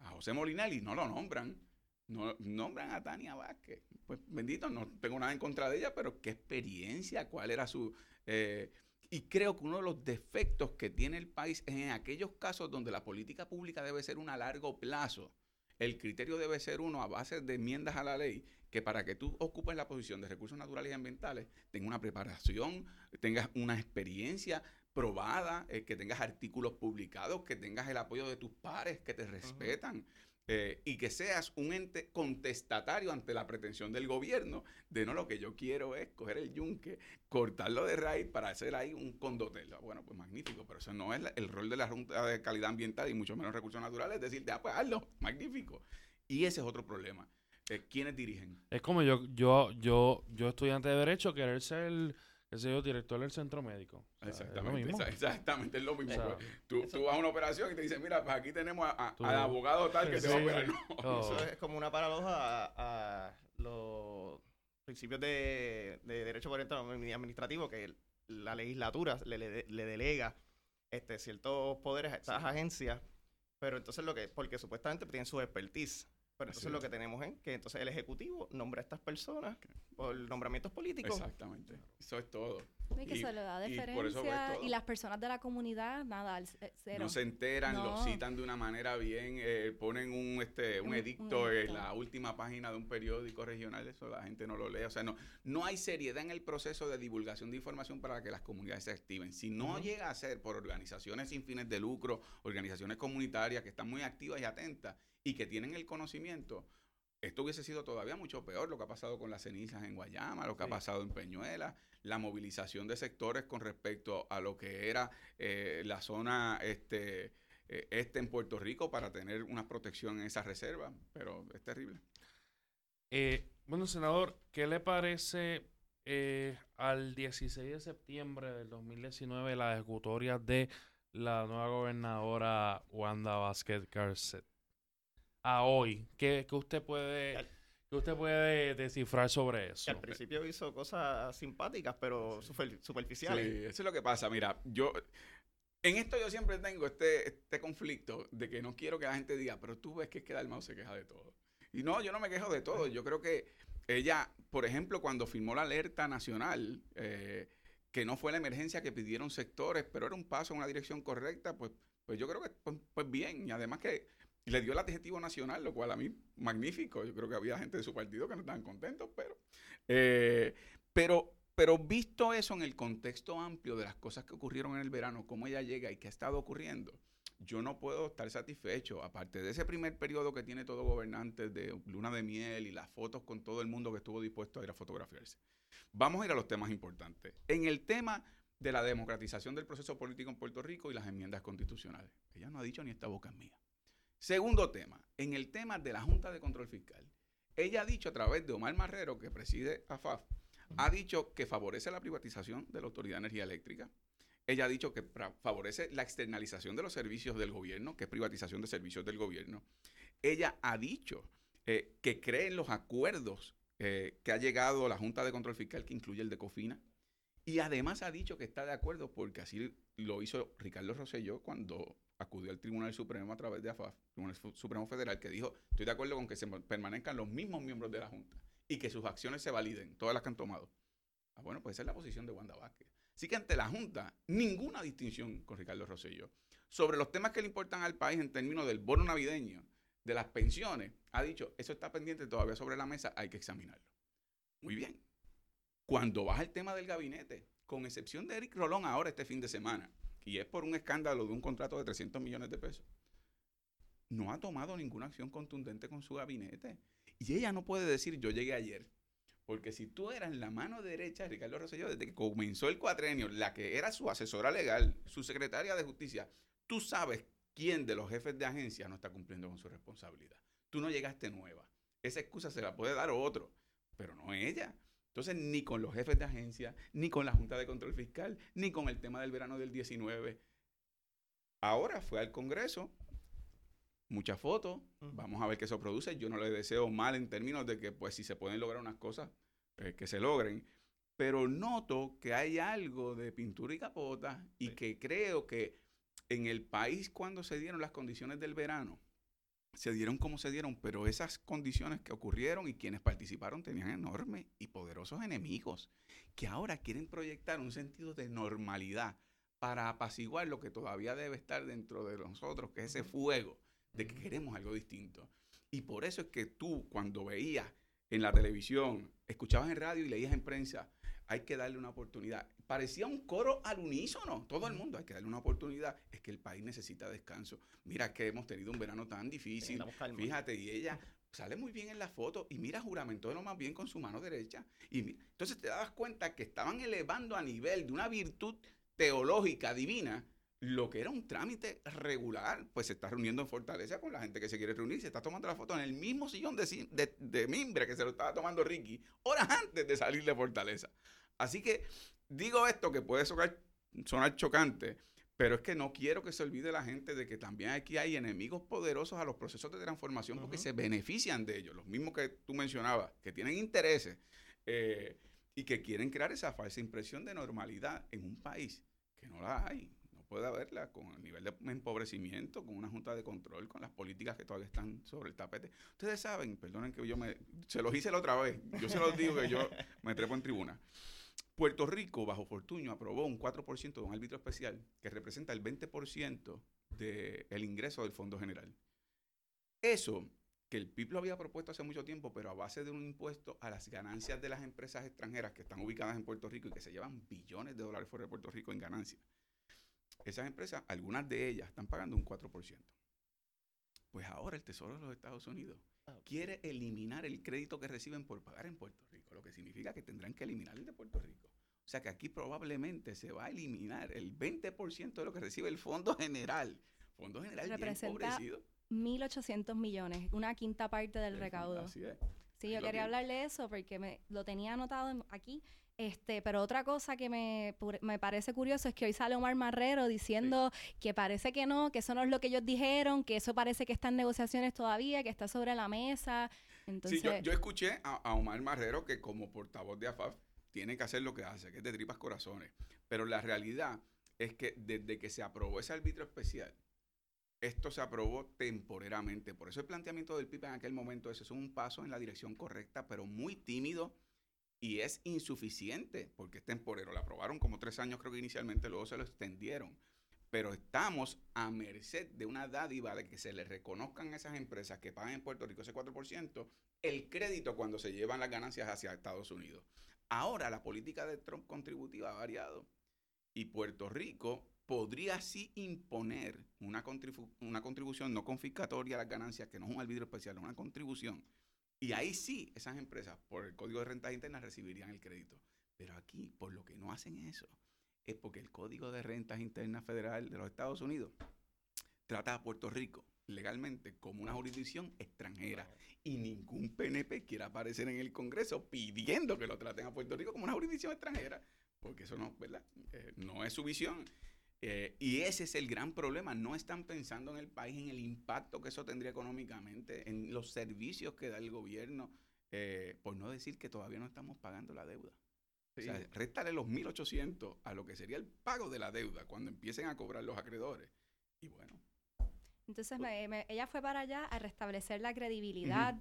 A José Molinelli no lo nombran. No nombran a Tania Vázquez. Pues bendito, no tengo nada en contra de ella, pero qué experiencia, cuál era su... Eh, y creo que uno de los defectos que tiene el país es en aquellos casos donde la política pública debe ser una a largo plazo. El criterio debe ser uno a base de enmiendas a la ley que para que tú ocupes la posición de recursos naturales y ambientales, tengas una preparación, tengas una experiencia probada, eh, que tengas artículos publicados, que tengas el apoyo de tus pares, que te respetan. Eh, y que seas un ente contestatario ante la pretensión del gobierno de no lo que yo quiero es coger el yunque, cortarlo de raíz para hacer ahí un condotel. Bueno, pues magnífico, pero eso no es el rol de la Junta de Calidad Ambiental y mucho menos recursos naturales, es decir, ah, pues hazlo, magnífico. Y ese es otro problema. ¿Quiénes dirigen? Es como yo, yo, yo, yo estudiante de Derecho, querer ser, qué sé yo, director del centro médico. exactamente, es exactamente, es lo mismo. tú, tú, vas a una operación y te dicen, mira, pues aquí tenemos a, al abogado tal que te va a operar. (laughs) Eso es como una paradoja a, los principios de, de derecho administrativo que la legislatura le, le, delega este, ciertos poderes a estas agencias, pero entonces lo que, porque supuestamente tienen su expertise. Pero entonces lo que tenemos es que entonces el Ejecutivo nombra a estas personas por nombramientos políticos. Exactamente. Eso es todo. Y que se le da deferencia. Y, las personas de la comunidad, nada, cero. No se enteran, lo citan de una manera bien, eh, ponen un, este, un, edicto en la última página de un periódico regional, eso la gente no lo lee. O sea, no, no hay seriedad en el proceso de divulgación de información para que las comunidades se activen. Si no llega a ser por organizaciones sin fines de lucro, organizaciones comunitarias que están muy activas y atentas, y que tienen el conocimiento, esto hubiese sido todavía mucho peor lo que ha pasado con las cenizas en Guayama, lo que ha pasado en Peñuela, la movilización de sectores con respecto a lo que era eh, la zona este, eh, este en Puerto Rico para tener una protección en esa reserva, pero es terrible. Eh, bueno, senador, ¿qué le parece al 16 de septiembre del 2019 la ejecutoria de la nueva gobernadora Wanda Vázquez Garcet? A hoy? ¿Qué, usted puede... usted puede descifrar sobre eso? Que al principio hizo cosas simpáticas, pero superficiales. Sí, eso es lo que pasa. Mira, yo en esto yo siempre tengo este, este conflicto de que no quiero que la gente diga, pero tú ves que es que Dalmau se queja de todo. Y no, yo no me quejo de todo. Yo creo que ella, por ejemplo, cuando firmó la alerta nacional, eh, que no fue la emergencia que pidieron sectores, pero era un paso en una dirección correcta, pues, pues yo creo que pues, pues bien. Y además que y le dio el adjetivo nacional, lo cual a mí, magnífico. Yo creo que había gente de su partido que no estaban contentos, pero, eh, pero, pero visto eso en el contexto amplio de las cosas que ocurrieron en el verano, cómo ella llega y qué ha estado ocurriendo, yo no puedo estar satisfecho. Aparte de ese primer periodo que tiene todo gobernante de luna de miel y las fotos con todo el mundo que estuvo dispuesto a ir a fotografiarse. Vamos a ir a los temas importantes. En el tema de la democratización del proceso político en Puerto Rico y las enmiendas constitucionales. Ella no ha dicho ni esta boca es mía. Segundo tema, en el tema de la Junta de Control Fiscal, ella ha dicho a través de Omar Marrero, que preside AFAF, ha dicho que favorece la privatización de la Autoridad de Energía Eléctrica. Ella ha dicho que favorece la externalización de los servicios del gobierno, que es privatización de servicios del gobierno. Ella ha dicho eh, que cree en los acuerdos eh, que ha llegado la Junta de Control Fiscal, que incluye el de COFINA. Y además ha dicho que está de acuerdo, porque así lo hizo Ricardo Rosselló cuando acudió al Tribunal Supremo a través de AFAF, Tribunal Supremo Federal, que dijo, estoy de acuerdo con que se permanezcan los mismos miembros de la Junta y que sus acciones se validen, todas las que han tomado. Ah, bueno, pues esa es la posición de Wanda Vázquez. Así que ante la Junta, ninguna distinción con Ricardo Rosselló. Sobre los temas que le importan al país en términos del bono navideño, de las pensiones, ha dicho, eso está pendiente todavía sobre la mesa, hay que examinarlo. Muy bien. Cuando baja el tema del gabinete, con excepción de Eric Rolón ahora este fin de semana, y es por un escándalo de un contrato de 300 millones de pesos, no ha tomado ninguna acción contundente con su gabinete. Y ella no puede decir, yo llegué ayer. Porque si tú eras la mano derecha de Ricardo Rosselló desde que comenzó el cuatrenio, la que era su asesora legal, su secretaria de justicia, tú sabes quién de los jefes de agencia no está cumpliendo con su responsabilidad. Tú no llegaste nueva. Esa excusa se la puede dar otro, pero no ella. Entonces, ni con los jefes de agencia, ni con la Junta de Control Fiscal, ni con el tema del verano del 19. Ahora fue al Congreso, muchas fotos, vamos a ver qué eso produce. Yo no le deseo mal en términos de que, pues, si se pueden lograr unas cosas, pues, que se logren. Pero noto que hay algo de pintura y capota y que creo que en el país cuando se dieron las condiciones del verano, se dieron como se dieron, pero esas condiciones que ocurrieron y quienes participaron tenían enormes y poderosos enemigos que ahora quieren proyectar un sentido de normalidad para apaciguar lo que todavía debe estar dentro de nosotros, que es ese fuego de que queremos algo distinto. Y por eso es que tú cuando veías en la televisión, escuchabas en radio y leías en prensa, hay que darle una oportunidad. Parecía un coro al unísono, todo el mundo, hay que darle una oportunidad. Es que el país necesita descanso. Mira que hemos tenido un verano tan difícil. Fíjate, y ella sale muy bien en la foto y mira, juramentó lo más bien con su mano derecha. Y entonces te das cuenta que estaban elevando a nivel de una virtud teológica divina lo que era un trámite regular, pues se está reuniendo en Fortaleza con la gente que se quiere reunir, se está tomando la foto en el mismo sillón de, de mimbre que se lo estaba tomando Ricky horas antes de salir de Fortaleza. Así que digo esto que puede sonar, sonar chocante, pero es que no quiero que se olvide la gente de que también aquí hay enemigos poderosos a los procesos de transformación porque se benefician de ellos, los mismos que tú mencionabas, que tienen intereses eh, y que quieren crear esa falsa impresión de normalidad en un país que no la hay. puede haberla con el nivel de empobrecimiento, con una junta de control, con las políticas que todavía están sobre el tapete. Ustedes saben, perdonen que yo me... Se los hice la otra vez. Yo se los digo que yo me trepo en tribuna. Puerto Rico, bajo Fortuño, aprobó un 4% de un árbitro especial que representa el 20% del ingreso del Fondo General. Eso, que el PIB lo había propuesto hace mucho tiempo, pero a base de un impuesto a las ganancias de las empresas extranjeras que están ubicadas en Puerto Rico y que se llevan billones de dólares fuera de Puerto Rico en ganancias. Esas empresas, algunas de ellas, están pagando un 4%. Pues ahora el Tesoro de los Estados Unidos quiere eliminar el crédito que reciben por pagar en Puerto Rico, lo que significa que tendrán que eliminar el de Puerto Rico. O sea que aquí probablemente se va a eliminar el 20% de lo que recibe el Fondo General. Fondo General Representa 1.800 millones, una quinta parte del recaudo. Así es. Sí, yo quería hablarle de eso porque me, lo tenía anotado aquí. Este, pero otra cosa que me, me, parece curioso es que hoy sale Omar Marrero diciendo que parece que no, que eso no es lo que ellos dijeron, que eso parece que está en negociaciones todavía, que está sobre la mesa. Entonces, sí, yo, escuché a, a, Omar Marrero que como portavoz de AFAF tiene que hacer lo que hace, que es de tripas corazones. Pero la realidad es que desde que se aprobó ese árbitro especial, esto se aprobó temporeramente. Por eso el planteamiento del PIB en aquel momento es, es un paso en la dirección correcta, pero muy tímido y es insuficiente porque es temporero. Lo aprobaron como tres años creo que inicialmente, luego se lo extendieron. Pero estamos a merced de una dádiva de que se le reconozcan a esas empresas que pagan en Puerto Rico ese 4% el crédito cuando se llevan las ganancias hacia Estados Unidos. Ahora la política de Trump contributiva ha variado y Puerto Rico podría así imponer una, contribución no confiscatoria a las ganancias, que no es un arbitrio especial, es una contribución. Y ahí sí, esas empresas, por el Código de Rentas Internas, recibirían el crédito. Pero aquí, por lo que no hacen eso, es porque el Código de Rentas Internas Federal de los Estados Unidos trata a Puerto Rico legalmente como una jurisdicción extranjera y ningún PNP quiere aparecer en el Congreso pidiendo que lo traten a Puerto Rico como una jurisdicción extranjera, porque eso no, ¿verdad? Eh, no es su visión. Eh, y ese es el gran problema. No están pensando en el país, en el impacto que eso tendría económicamente, en los servicios que da el gobierno, eh, por no decir que todavía no estamos pagando la deuda. O sea, réstale los 1.800 a lo que sería el pago de la deuda cuando empiecen a cobrar los acreedores. Y bueno, entonces ella fue para allá a restablecer la credibilidad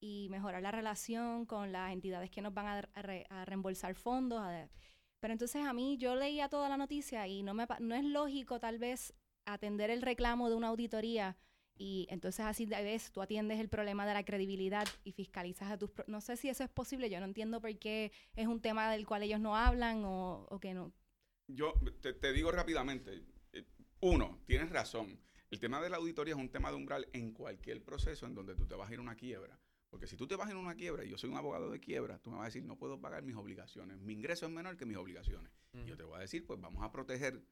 y mejorar la relación con las entidades que nos van a, reembolsar fondos. pero entonces a mí yo leía toda la noticia y no, me, no es lógico tal vez atender el reclamo de una auditoría y entonces así de vez tú atiendes el problema de la credibilidad y fiscalizas a tus... No sé si eso es posible, yo no entiendo por qué es un tema del cual ellos no hablan o, o que no. Yo te, te digo rápidamente, eh, uno, tienes razón el tema de la auditoría es un tema de umbral en cualquier proceso en donde tú te vas a ir a una quiebra. Porque si tú te vas a ir a una quiebra y yo soy un abogado de quiebra, tú me vas a decir, no puedo pagar mis obligaciones. Mi ingreso es menor que mis obligaciones. Yo te voy a decir, pues vamos a proteger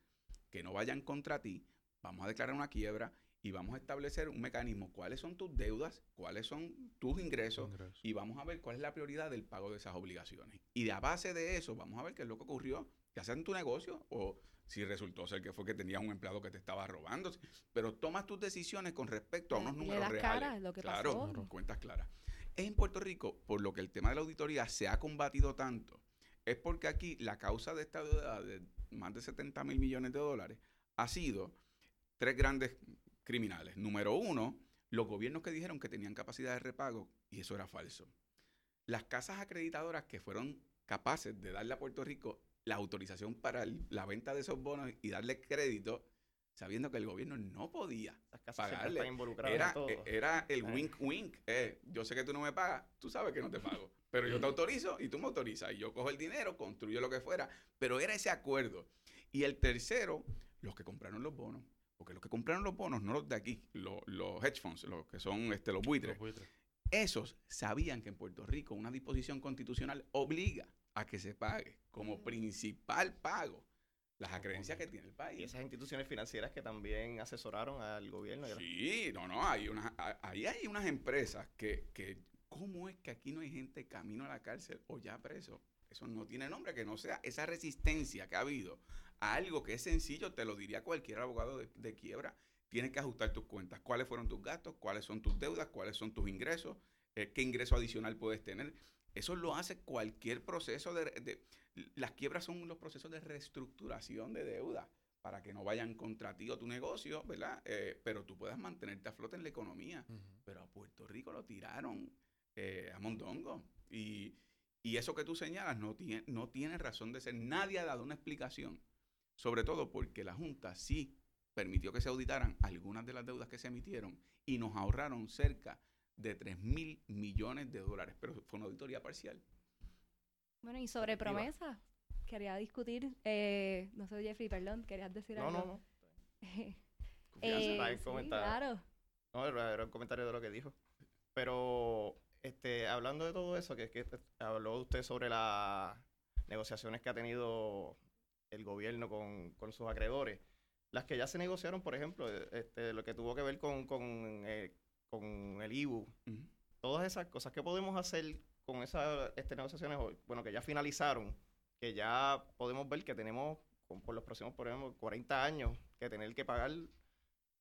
que no vayan contra ti, vamos a declarar una quiebra y vamos a establecer un mecanismo. ¿Cuáles son tus deudas? ¿Cuáles son tus ingresos? Y vamos a ver cuál es la prioridad del pago de esas obligaciones. Y a base de eso, vamos a ver qué es lo que ocurrió, ya sea en tu negocio o si resultó ser que fue que tenías un empleado que te estaba robando, pero tomas tus decisiones con respecto a unos números reales. lo que claro, cuentas claras. En Puerto Rico, por lo que el tema de la auditoría se ha combatido tanto, es porque aquí la causa de esta deuda de más de 70 mil millones de dólares ha sido tres grandes criminales. Número uno, los gobiernos que dijeron que tenían capacidad de repago y eso era falso. Las casas acreditadoras que fueron capaces de darle a Puerto Rico la autorización para la venta de esos bonos y darle crédito, sabiendo que el gobierno no podía pagarle. Era, e, era el wink wink. Eh, yo sé que tú no me pagas, tú sabes que no te pago, pero yo te autorizo y tú me autorizas. Y yo cojo el dinero, construyo lo que fuera. Pero era ese acuerdo. Y el tercero, los que compraron los bonos. Porque los que compraron los bonos, no los de aquí, los, los hedge funds, los que son este, los buitres. Esos sabían que en Puerto Rico una disposición constitucional obliga a que se pague como principal pago las acreencias que tiene el país. Y esas instituciones financieras que también asesoraron al gobierno. Sí, no, no, hay unas, ahí hay unas empresas que, que, ¿cómo es que aquí no hay gente camino a la cárcel o ya preso? Eso no tiene nombre, que no sea esa resistencia que ha habido a algo que es sencillo, te lo diría cualquier abogado de, quiebra. Tienes que ajustar tus cuentas. ¿Cuáles fueron tus gastos? ¿Cuáles son tus deudas? ¿Cuáles son tus ingresos? Eh, ¿Qué ingreso adicional puedes tener? Eso lo hace cualquier proceso de, Las quiebras son los procesos de reestructuración de deuda. para que no vayan contra ti o tu negocio, ¿verdad? Eh, pero tú puedas mantenerte a flote en la economía. Pero a Puerto Rico lo tiraron eh, a Mondongo. Y, y, eso que tú señalas no tiene, no tiene razón de ser. Nadie ha dado una explicación. Sobre todo porque la Junta sí permitió que se auditaran algunas de las deudas que se emitieron y nos ahorraron cerca de 3 mil millones de dólares. Pero fue una auditoría parcial. Bueno, y sobre promesa, quería discutir, eh, no sé, Jeffrey, perdón, querías decir algo. No, (laughs) no, no. eh, sí, claro. No, era un comentario de lo que dijo. Pero, este, hablando de todo eso, que, que habló usted sobre las negociaciones que ha tenido el gobierno con, con sus acreedores. Las que ya se negociaron, por ejemplo, este, lo que tuvo que ver con, con, eh, con el IBU, todas esas cosas que podemos hacer con esas este, negociaciones, bueno, que ya finalizaron, que ya podemos ver que tenemos por los próximos, por ejemplo, 40 años, que tener que pagar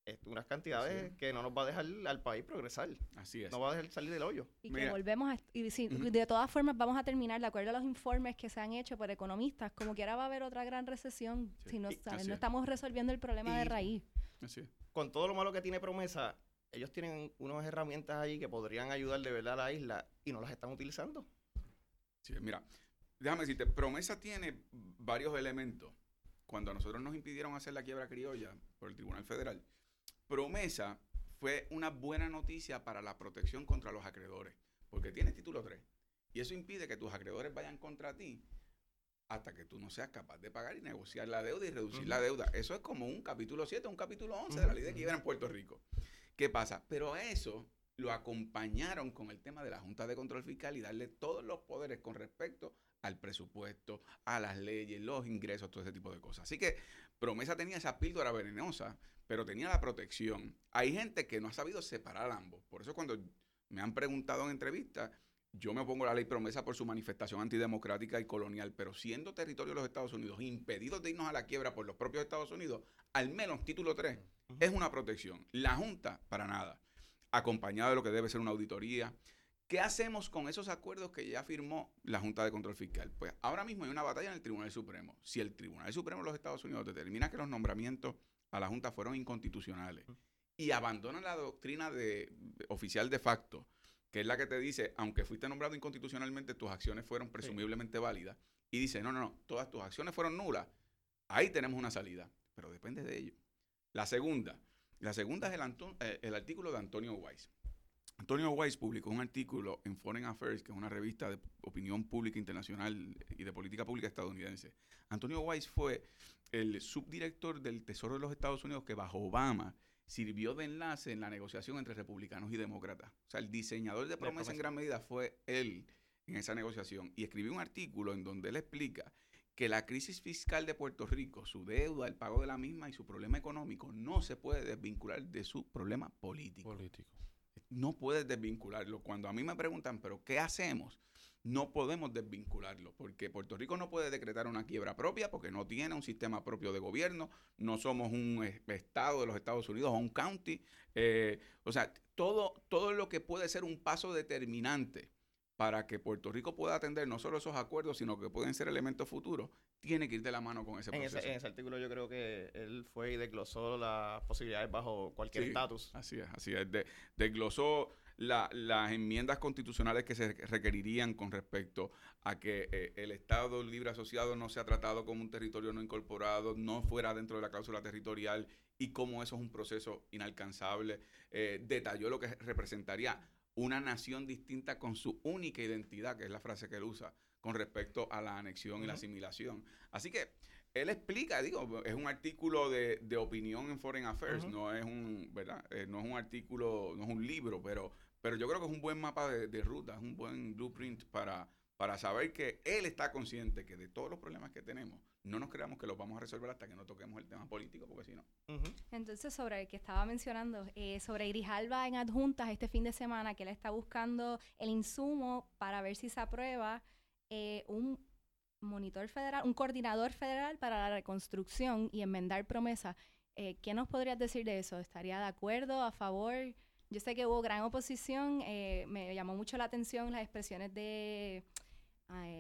este, unas cantidades que no nos va a dejar al país progresar. Así es. No va a dejar salir del hoyo. Y que volvemos a... Y De todas formas, vamos a terminar, de acuerdo a los informes que se han hecho por economistas, como que ahora va a haber otra gran recesión si no, no estamos resolviendo el problema de raíz. Así es. Con todo lo malo que tiene promesa, ellos tienen unas herramientas ahí que podrían ayudar de verdad a la isla y no las están utilizando. Sí, mira, déjame decirte, promesa tiene varios elementos. Cuando a nosotros nos impidieron hacer la quiebra criolla por el Tribunal Federal, promesa fue una buena noticia para la protección contra los acreedores, porque tiene título 3. Y eso impide que tus acreedores vayan contra ti hasta que tú no seas capaz de pagar y negociar la deuda y reducir la deuda. Eso es como un capítulo 7, un capítulo 11 de la ley de quiebra en Puerto Rico. ¿Qué pasa? Pero a eso lo acompañaron con el tema de la Junta de Control Fiscal y darle todos los poderes con respecto al presupuesto, a las leyes, los ingresos, todo ese tipo de cosas. Así que Promesa tenía esa píldora venenosa, pero tenía la protección. Hay gente que no ha sabido separar ambos. Por eso cuando me han preguntado en entrevistas, yo me opongo a la ley promesa por su manifestación antidemocrática y colonial, pero siendo territorio de los Estados Unidos, impedidos de irnos a la quiebra por los propios Estados Unidos, al menos título 3 es una protección. La Junta, para nada. Acompañada de lo que debe ser una auditoría. ¿Qué hacemos con esos acuerdos que ya firmó la Junta de Control Fiscal? Pues ahora mismo hay una batalla en el Tribunal Supremo. Si el Tribunal Supremo de los Estados Unidos determina que los nombramientos a la Junta fueron inconstitucionales y abandona la doctrina de, oficial de facto, que es la que te dice, aunque fuiste nombrado inconstitucionalmente, tus acciones fueron presumiblemente válidas, y dice, no, no, no, todas tus acciones fueron nulas, ahí tenemos una salida, pero depende de ello. La segunda, la segunda es el, eh, el artículo de Antonio Weiss. Antonio Weiss publicó un artículo en Foreign Affairs, que es una revista de opinión pública internacional y de política pública estadounidense. Antonio Weiss fue el subdirector del Tesoro de los Estados Unidos que bajo Obama sirvió de enlace en la negociación entre republicanos y demócratas. O sea, el diseñador de promesa en gran medida fue él en esa negociación. Y escribió un artículo en donde él explica que la crisis fiscal de Puerto Rico, su deuda, el pago de la misma y su problema económico no se puede desvincular de su problema político. Político. No puedes desvincularlo. Cuando a mí me preguntan, ¿pero qué hacemos? No podemos desvincularlo, porque Puerto Rico no puede decretar una quiebra propia porque no tiene un sistema propio de gobierno, no somos un estado de los Estados Unidos o un county. Eh, o sea, todo, todo lo que puede ser un paso determinante para que Puerto Rico pueda atender no solo esos acuerdos, sino que pueden ser elementos futuros, tiene que ir de la mano con ese proceso. En ese, artículo yo creo que él fue y desglosó las posibilidades bajo cualquier estatus. así es, así es. desglosó las enmiendas constitucionales que se requerirían con respecto a que eh, el Estado libre asociado no sea tratado como un territorio no incorporado, no fuera dentro de la cláusula territorial y cómo eso es un proceso inalcanzable. Eh, detalló lo que representaría una nación distinta con su única identidad, que es la frase que él usa, con respecto a la anexión y la asimilación. Así que él explica, digo, es un artículo de, opinión en Foreign Affairs, no es un, ¿verdad? Eh, no es un artículo, no es un libro, pero, pero yo creo que es un buen mapa de, de ruta, es un buen blueprint para, para saber que él está consciente que de todos los problemas que tenemos, no nos creamos que los vamos a resolver hasta que no toquemos el tema político, porque si no. Entonces, sobre el que estaba mencionando, eh, sobre Grijalba en adjuntas este fin de semana, que él está buscando el insumo para ver si se aprueba eh, un monitor federal, un coordinador federal para la reconstrucción y enmendar promesa. Eh, ¿Qué nos podrías decir de eso? ¿Estaría de acuerdo, a favor? Yo sé que hubo gran oposición, me llamó mucho la atención las expresiones de,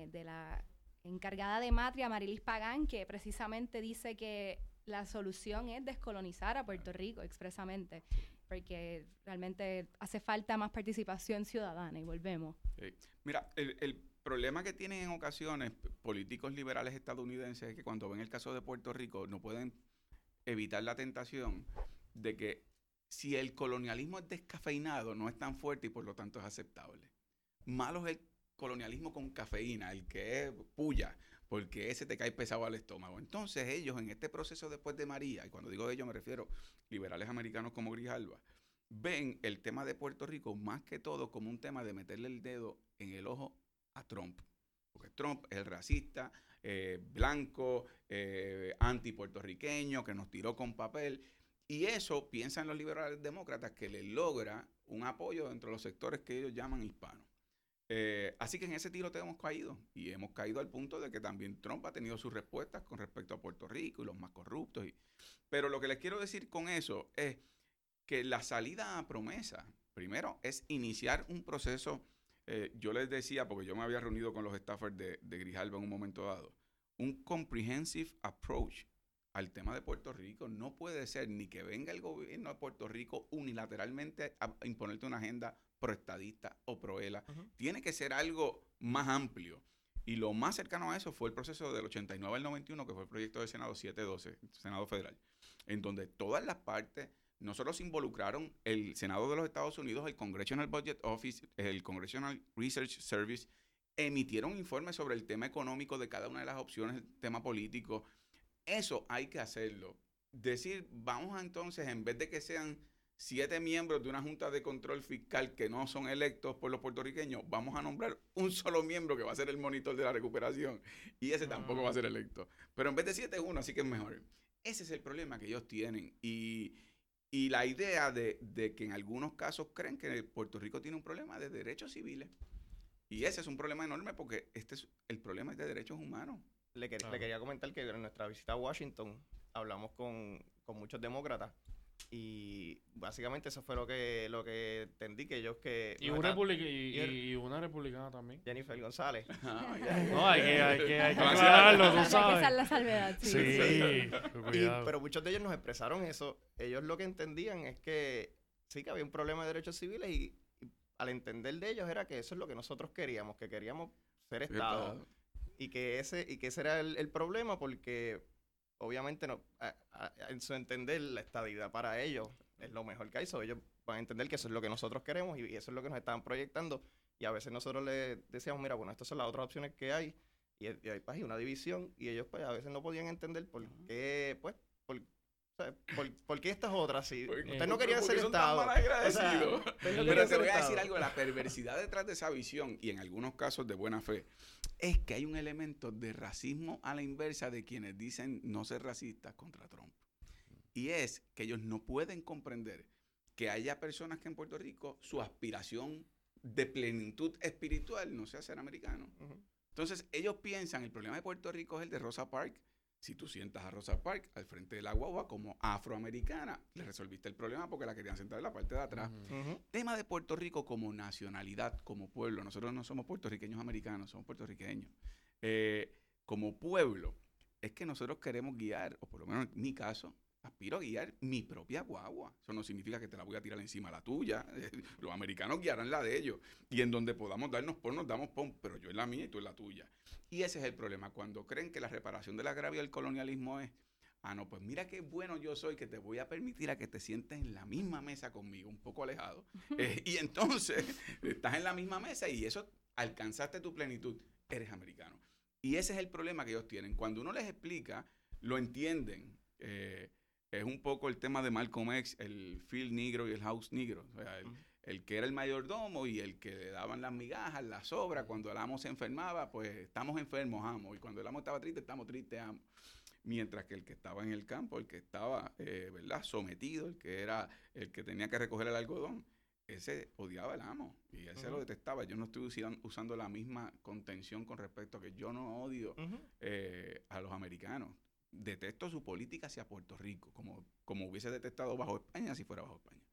de la encargada de Matria, Marilis Pagán, que precisamente dice que la solución es descolonizar a Puerto Rico expresamente, porque realmente hace falta más participación ciudadana y volvemos. Mira, el, el, problema que tienen en ocasiones políticos liberales estadounidenses es que cuando ven el caso de Puerto Rico no pueden evitar la tentación de que si el colonialismo es descafeinado no es tan fuerte y por lo tanto es aceptable. Malo es el colonialismo con cafeína, el que es puya, porque ese te cae pesado al estómago. Entonces ellos en este proceso después de María, y cuando digo ellos me refiero liberales americanos como Grijalva, ven el tema de Puerto Rico más que todo como un tema de meterle el dedo en el ojo a Trump. Porque Trump es el racista, eh, blanco, eh, anti-puertorriqueño, que nos tiró con papel. Y eso piensan los liberales demócratas que le logra un apoyo dentro de los sectores que ellos llaman hispanos. Eh, así que en ese tiro te hemos caído y hemos caído al punto de que también Trump ha tenido sus respuestas con respecto a Puerto Rico y los más corruptos. Pero lo que les quiero decir con eso es que la salida a promesa, primero, es iniciar un proceso. Eh, yo les decía, porque yo me había reunido con los staffers de, de Grijalba en un momento dado, un comprehensive approach al tema de Puerto Rico. No puede ser ni que venga el gobierno de Puerto Rico unilateralmente a imponerte una agenda proestadista o proela. Tiene que ser algo más amplio. Y lo más cercano a eso fue el proceso del 89 al 91, que fue el proyecto del Senado 712, Senado Federal, en donde todas las partes no solo se involucraron el Senado de los Estados Unidos, el Congressional Budget Office, el Congressional Research Service, emitieron informes sobre el tema económico de cada una de las opciones, el tema político. Eso hay que hacerlo. Decir, vamos a entonces, en vez de que sean siete miembros de una junta de control fiscal que no son electos por los puertorriqueños, vamos a nombrar un solo miembro que va a ser el monitor de la recuperación y ese tampoco va a ser electo. Pero en vez de siete es uno, así que es mejor. Ese es el problema que ellos tienen y, la idea de, que en algunos casos creen que Puerto Rico tiene un problema de derechos civiles. Y ese es un problema enorme porque este es el problema de derechos humanos. Le, le quería comentar que en nuestra visita a Washington hablamos con, con muchos demócratas y básicamente eso fue lo que lo que entendí que ellos que y, una, y, una republicana también. Jennifer González. (laughs) No hay que hay que, hay que aclararlo tú sabes. la salvedad sí, pero muchos de ellos nos expresaron eso. Ellos lo que entendían es que sí que había un problema de derechos civiles y, al entender de ellos era que eso es lo que nosotros queríamos que queríamos ser estado y que ese y que ese era el problema porque obviamente no, en su entender la estabilidad para ellos es lo mejor que hay. So, ellos van a entender que eso es lo que nosotros queremos y, eso es lo que nos estaban proyectando. Y a veces nosotros les decíamos, mira, bueno, estas son las otras opciones que hay. Y, hay pues, una división. Y ellos pues a veces no podían entender por qué, pues, por, ¿Por, qué estas otras sí? Usted no quería ser Estado. Pero te voy a decir algo, la perversidad detrás de esa visión, y en algunos casos de buena fe, es que hay un elemento de racismo a la inversa de quienes dicen no ser racistas contra Trump. Y es que ellos no pueden comprender que haya personas que en Puerto Rico su aspiración de plenitud espiritual no sea ser americano. Entonces ellos piensan, el problema de Puerto Rico es el de Rosa Parks, si tú sientas a Rosa Parks al frente de la guagua como afroamericana, le resolviste el problema porque la querían sentar en la parte de atrás. Tema de Puerto Rico como nacionalidad, como pueblo. Nosotros no somos puertorriqueños americanos, somos puertorriqueños. Eh, como pueblo, es que nosotros queremos guiar, o por lo menos en mi caso, aspiro a guiar mi propia guagua. Eso no significa que te la voy a tirar encima la tuya. (laughs) Los americanos guiarán la de ellos. Y en donde podamos darnos por, nos damos por, pero yo en la mía y tú en la tuya. Y ese es el problema. Cuando creen que la reparación del agravio del colonialismo es, ah, no, pues mira qué bueno yo soy que te voy a permitir a que te sientes en la misma mesa conmigo, un poco alejado. (laughs) Eh, y entonces (laughs) estás en la misma mesa y eso alcanzaste tu plenitud. Eres americano. Y ese es el problema que ellos tienen. Cuando uno les explica, lo entienden. Eh, es un poco el tema de Malcolm X, el field negro y el house negro. O sea, el, que era el mayordomo y el que le daban las migajas, las sobras. Cuando el amo se enfermaba, pues estamos enfermos, amo. Y cuando el amo estaba triste, estamos tristes, amo. Mientras que el que estaba en el campo, el que estaba, eh, ¿verdad? Sometido, el que era, el que tenía que recoger el algodón, ese odiaba al amo y ese lo detestaba. Yo no estoy usando la misma contención con respecto a que yo no odio eh, a los americanos detesto su política hacia Puerto Rico, como, como hubiese detestado bajo España si fuera bajo España.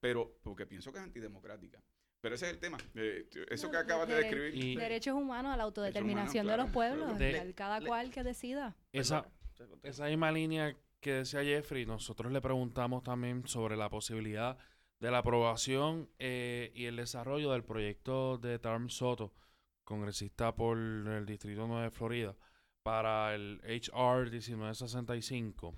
Pero porque pienso que es antidemocrática. Pero ese es el tema. Eh, eso que acabas de, describir. derechos humanos a la autodeterminación de los pueblos. cada cual que decida. Esa, esa misma línea que decía Jeffrey, nosotros le preguntamos también sobre la posibilidad de la aprobación eh, y el desarrollo del proyecto de Tarm Soto, congresista por el Distrito 9 de Florida, para el HR 1965,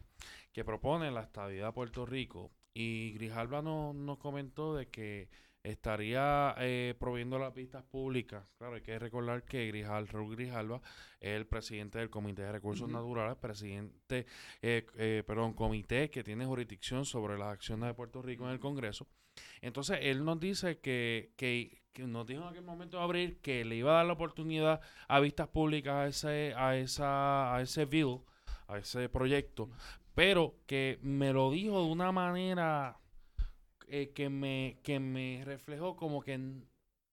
que propone la estabilidad de Puerto Rico. Y Grijalva nos comentó de que estaría eh, proviendo las pistas públicas. Claro, hay que recordar que Grijal, Raúl Grijalva es el presidente del Comité de Recursos Naturales, presidente, eh, eh, perdón, comité que tiene jurisdicción sobre las acciones de Puerto Rico en el Congreso. Entonces, él nos dice que, que, nos dijo en aquel momento de abril que le iba a dar la oportunidad a vistas públicas a ese, a esa, a ese bill, a ese proyecto, pero que me lo dijo de una manera eh, que, me, que me reflejó como que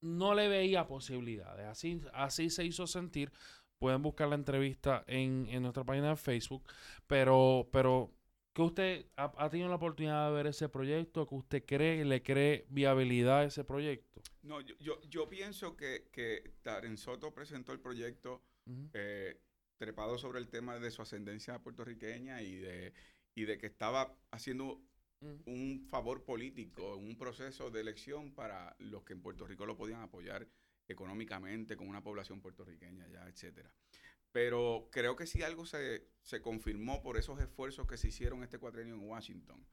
no le veía posibilidades. Así, así se hizo sentir. Pueden buscar la entrevista en, en nuestra página de Facebook. Pero, pero ¿qué usted ha, tenido la oportunidad de ver ese proyecto? ¿Que usted cree, le cree viabilidad a ese proyecto? No, yo, yo, yo pienso que, que Taren Soto presentó el proyecto eh, trepado sobre el tema de su ascendencia puertorriqueña y de, y de que estaba haciendo un favor político, un proceso de elección para los que en Puerto Rico lo podían apoyar económicamente con una población puertorriqueña ya, etcétera. Pero creo que sí algo se, se confirmó por esos esfuerzos que se hicieron este cuatrenio en Washington.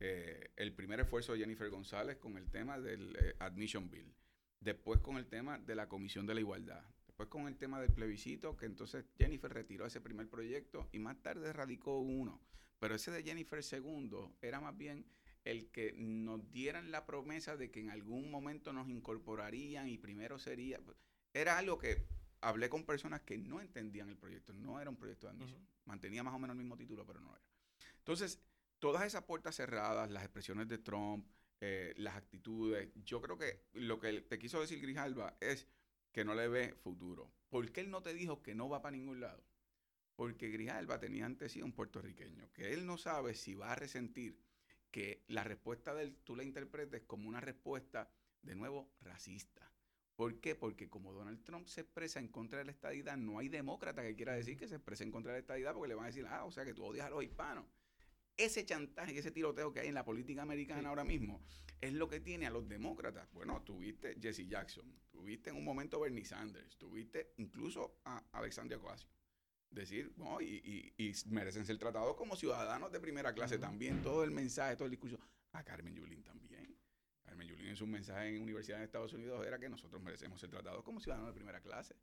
Eh, el primer esfuerzo de Jennifer González con el tema del eh, Admission Bill, después con el tema de la Comisión de la Igualdad, después con el tema del plebiscito, que entonces Jennifer retiró ese primer proyecto y más tarde radicó uno pero ese de Jennifer II era más bien el que nos dieran la promesa de que en algún momento nos incorporarían y primero sería... Era algo que hablé con personas que no entendían el proyecto, no era un proyecto de admisión. Mantenía más o menos el mismo título, pero no era. Entonces, todas esas puertas cerradas, las expresiones de Trump, eh, las actitudes, yo creo que lo que te quiso decir Grijalba es que no le ve futuro. ¿Por qué él no te dijo que no va para ningún lado? Porque Grijalba tenía antes sí un puertorriqueño, que él no sabe si va a resentir que la respuesta de él tú la interpretes como una respuesta, de nuevo, racista. ¿Por qué? Porque como Donald Trump se expresa en contra de la estadidad, no hay demócrata que quiera decir que se exprese en contra de la estadidad porque le van a decir, ah, o sea que tú odias a los hispanos. Ese chantaje y ese tiroteo que hay en la política americana ahora mismo es lo que tiene a los demócratas. Bueno, tuviste Jesse Jackson, tuviste en un momento Bernie Sanders, tuviste incluso a Alexandria Ocasio decir, y, y, merecen ser tratados como ciudadanos de primera clase también. Todo el mensaje, todo el discurso. A Carmen Yulín también. Carmen Yulín en su mensaje en Universidad de Estados Unidos era que nosotros merecemos ser tratados como ciudadanos de primera clase.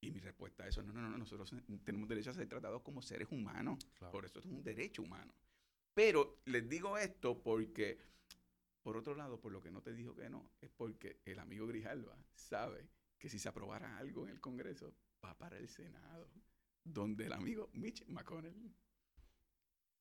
Y mi respuesta a eso, no, no, no, nosotros tenemos derecho a ser tratados como seres humanos. Por eso es un derecho humano. Pero les digo esto porque, por otro lado, por lo que no te dijo que no, es porque el amigo Grijalva sabe que si se aprobara algo en el Congreso, va para el Senado donde el amigo Mitch McConnell,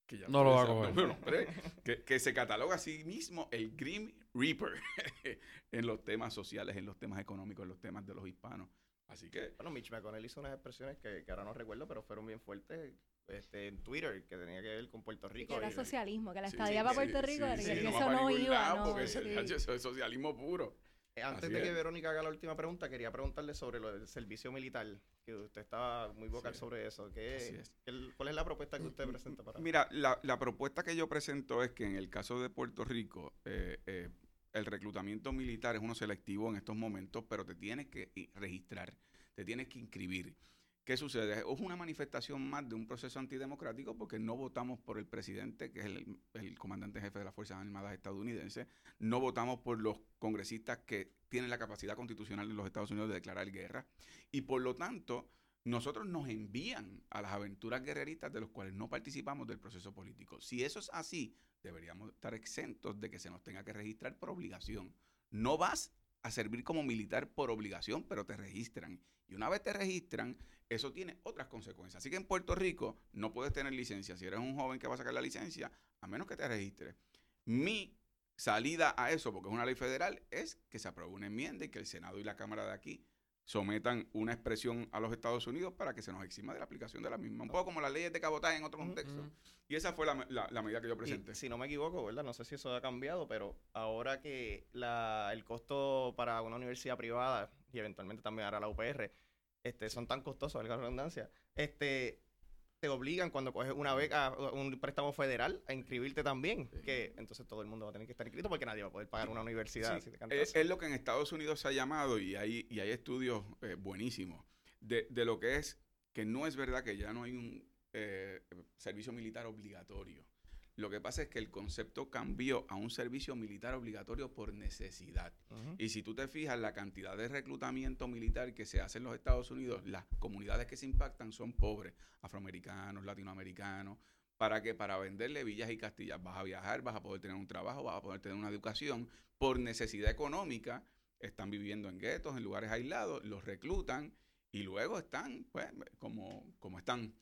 que ya no lo va a comer. que, que, se cataloga a sí mismo el Grim Reaper (laughs) en los temas sociales, en los temas económicos, en los temas de los hispanos. Así que. Bueno, Mitch McConnell hizo unas expresiones que, que ahora no recuerdo, pero fueron bien fuertes este, en Twitter que tenía que ver con Puerto Rico. que era socialismo, que la estadía para Puerto Rico, que eso no, iba. No, porque (laughs) es socialismo puro. Antes de que Verónica haga la última pregunta, quería preguntarle sobre lo del servicio militar, que usted estaba muy vocal sobre eso. ¿Qué, ¿Cuál es la propuesta que usted presenta para Mira, la, la, propuesta que yo presento es que en el caso de Puerto Rico, eh, eh, el reclutamiento militar es uno selectivo en estos momentos, pero te tienes que registrar, te tienes que inscribir. ¿Qué sucede? Es una manifestación más de un proceso antidemocrático porque no votamos por el presidente, que es el, comandante jefe de las Fuerzas Armadas estadounidenses, no votamos por los congresistas que tienen la capacidad constitucional de los Estados Unidos de declarar guerra y por lo tanto nosotros nos envían a las aventuras guerreristas de los cuales no participamos del proceso político. Si eso es así, deberíamos estar exentos de que se nos tenga que registrar por obligación. No vas a servir como militar por obligación, pero te registran. Y una vez te registran, eso tiene otras consecuencias. Así que en Puerto Rico no puedes tener licencia si eres un joven que va a sacar la licencia, a menos que te registres. Mi salida a eso, porque es una ley federal, es que se apruebe una enmienda y que el Senado y la Cámara de aquí sometan una expresión a los Estados Unidos para que se nos exima de la aplicación de la misma. Un poco como las leyes de cabotaje en otro contexto. Y esa fue la, medida que yo presenté. si no me equivoco, ¿verdad? No sé si eso ha cambiado, pero ahora que la, el costo para una universidad privada y eventualmente también hará la UPR este, son tan costosos, valga la redundancia, este, te obligan cuando coges una beca, un préstamo federal, a inscribirte también. Que entonces todo el mundo va a tener que estar inscrito porque nadie va a poder pagar una universidad. es, lo que en Estados Unidos se ha llamado, y hay, y hay estudios eh, buenísimos, de, de, lo que es que no es verdad que ya no hay un eh, servicio militar obligatorio. Lo que pasa es que el concepto cambió a un servicio militar obligatorio por necesidad. Y si tú te fijas, la cantidad de reclutamiento militar que se hace en los Estados Unidos, las comunidades que se impactan son pobres, afroamericanos, latinoamericanos. ¿Para que Para venderle villas y castillas. Vas a viajar, vas a poder tener un trabajo, vas a poder tener una educación. Por necesidad económica, están viviendo en guetos, en lugares aislados, los reclutan y luego están, pues, como, como están.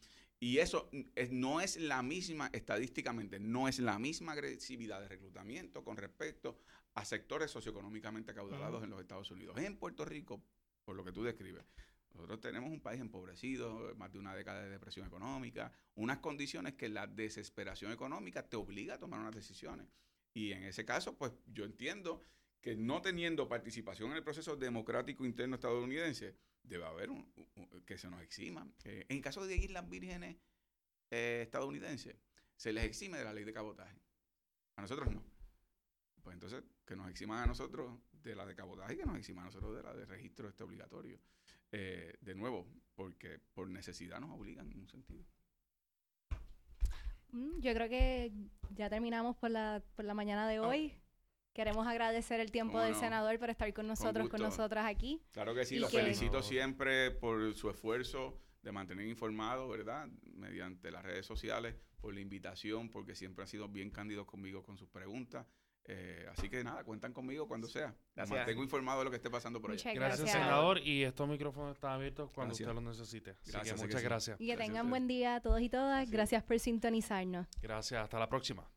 Y eso no es la misma, estadísticamente, no es la misma agresividad de reclutamiento con respecto a sectores socioeconómicamente acaudalados en los Estados Unidos. En Puerto Rico, por lo que tú describes, nosotros tenemos un país empobrecido, más de una década de depresión económica, unas condiciones que la desesperación económica te obliga a tomar unas decisiones. Y en ese caso, pues yo entiendo que no teniendo participación en el proceso democrático interno estadounidense, debe haber un, que se nos exima. Eh, en el caso de Islas Vírgenes eh, estadounidenses, se les exime de la ley de cabotaje. A nosotros no. Pues entonces, que nos eximan a nosotros de la de cabotaje y que nos eximan a nosotros de la de registro este obligatorio. Eh, de nuevo, porque por necesidad nos obligan en un sentido. Mm, yo creo que ya terminamos por la, por la mañana de ah. hoy. Queremos agradecer el tiempo del senador por estar con nosotros, con, nosotras aquí. Claro que sí, lo felicito siempre por su esfuerzo de mantener informado, ¿verdad? Mediante las redes sociales, por la invitación, porque siempre han sido bien cándidos conmigo con sus preguntas. Eh, así que nada, cuentan conmigo cuando sea. Gracias. Mantengo informado de lo que esté pasando por allá. Gracias, senador. Y estos micrófonos están abiertos cuando usted los necesite. Así muchas gracias. Y que tengan buen día a todos y todas. Gracias por sintonizarnos. Gracias. Hasta la próxima.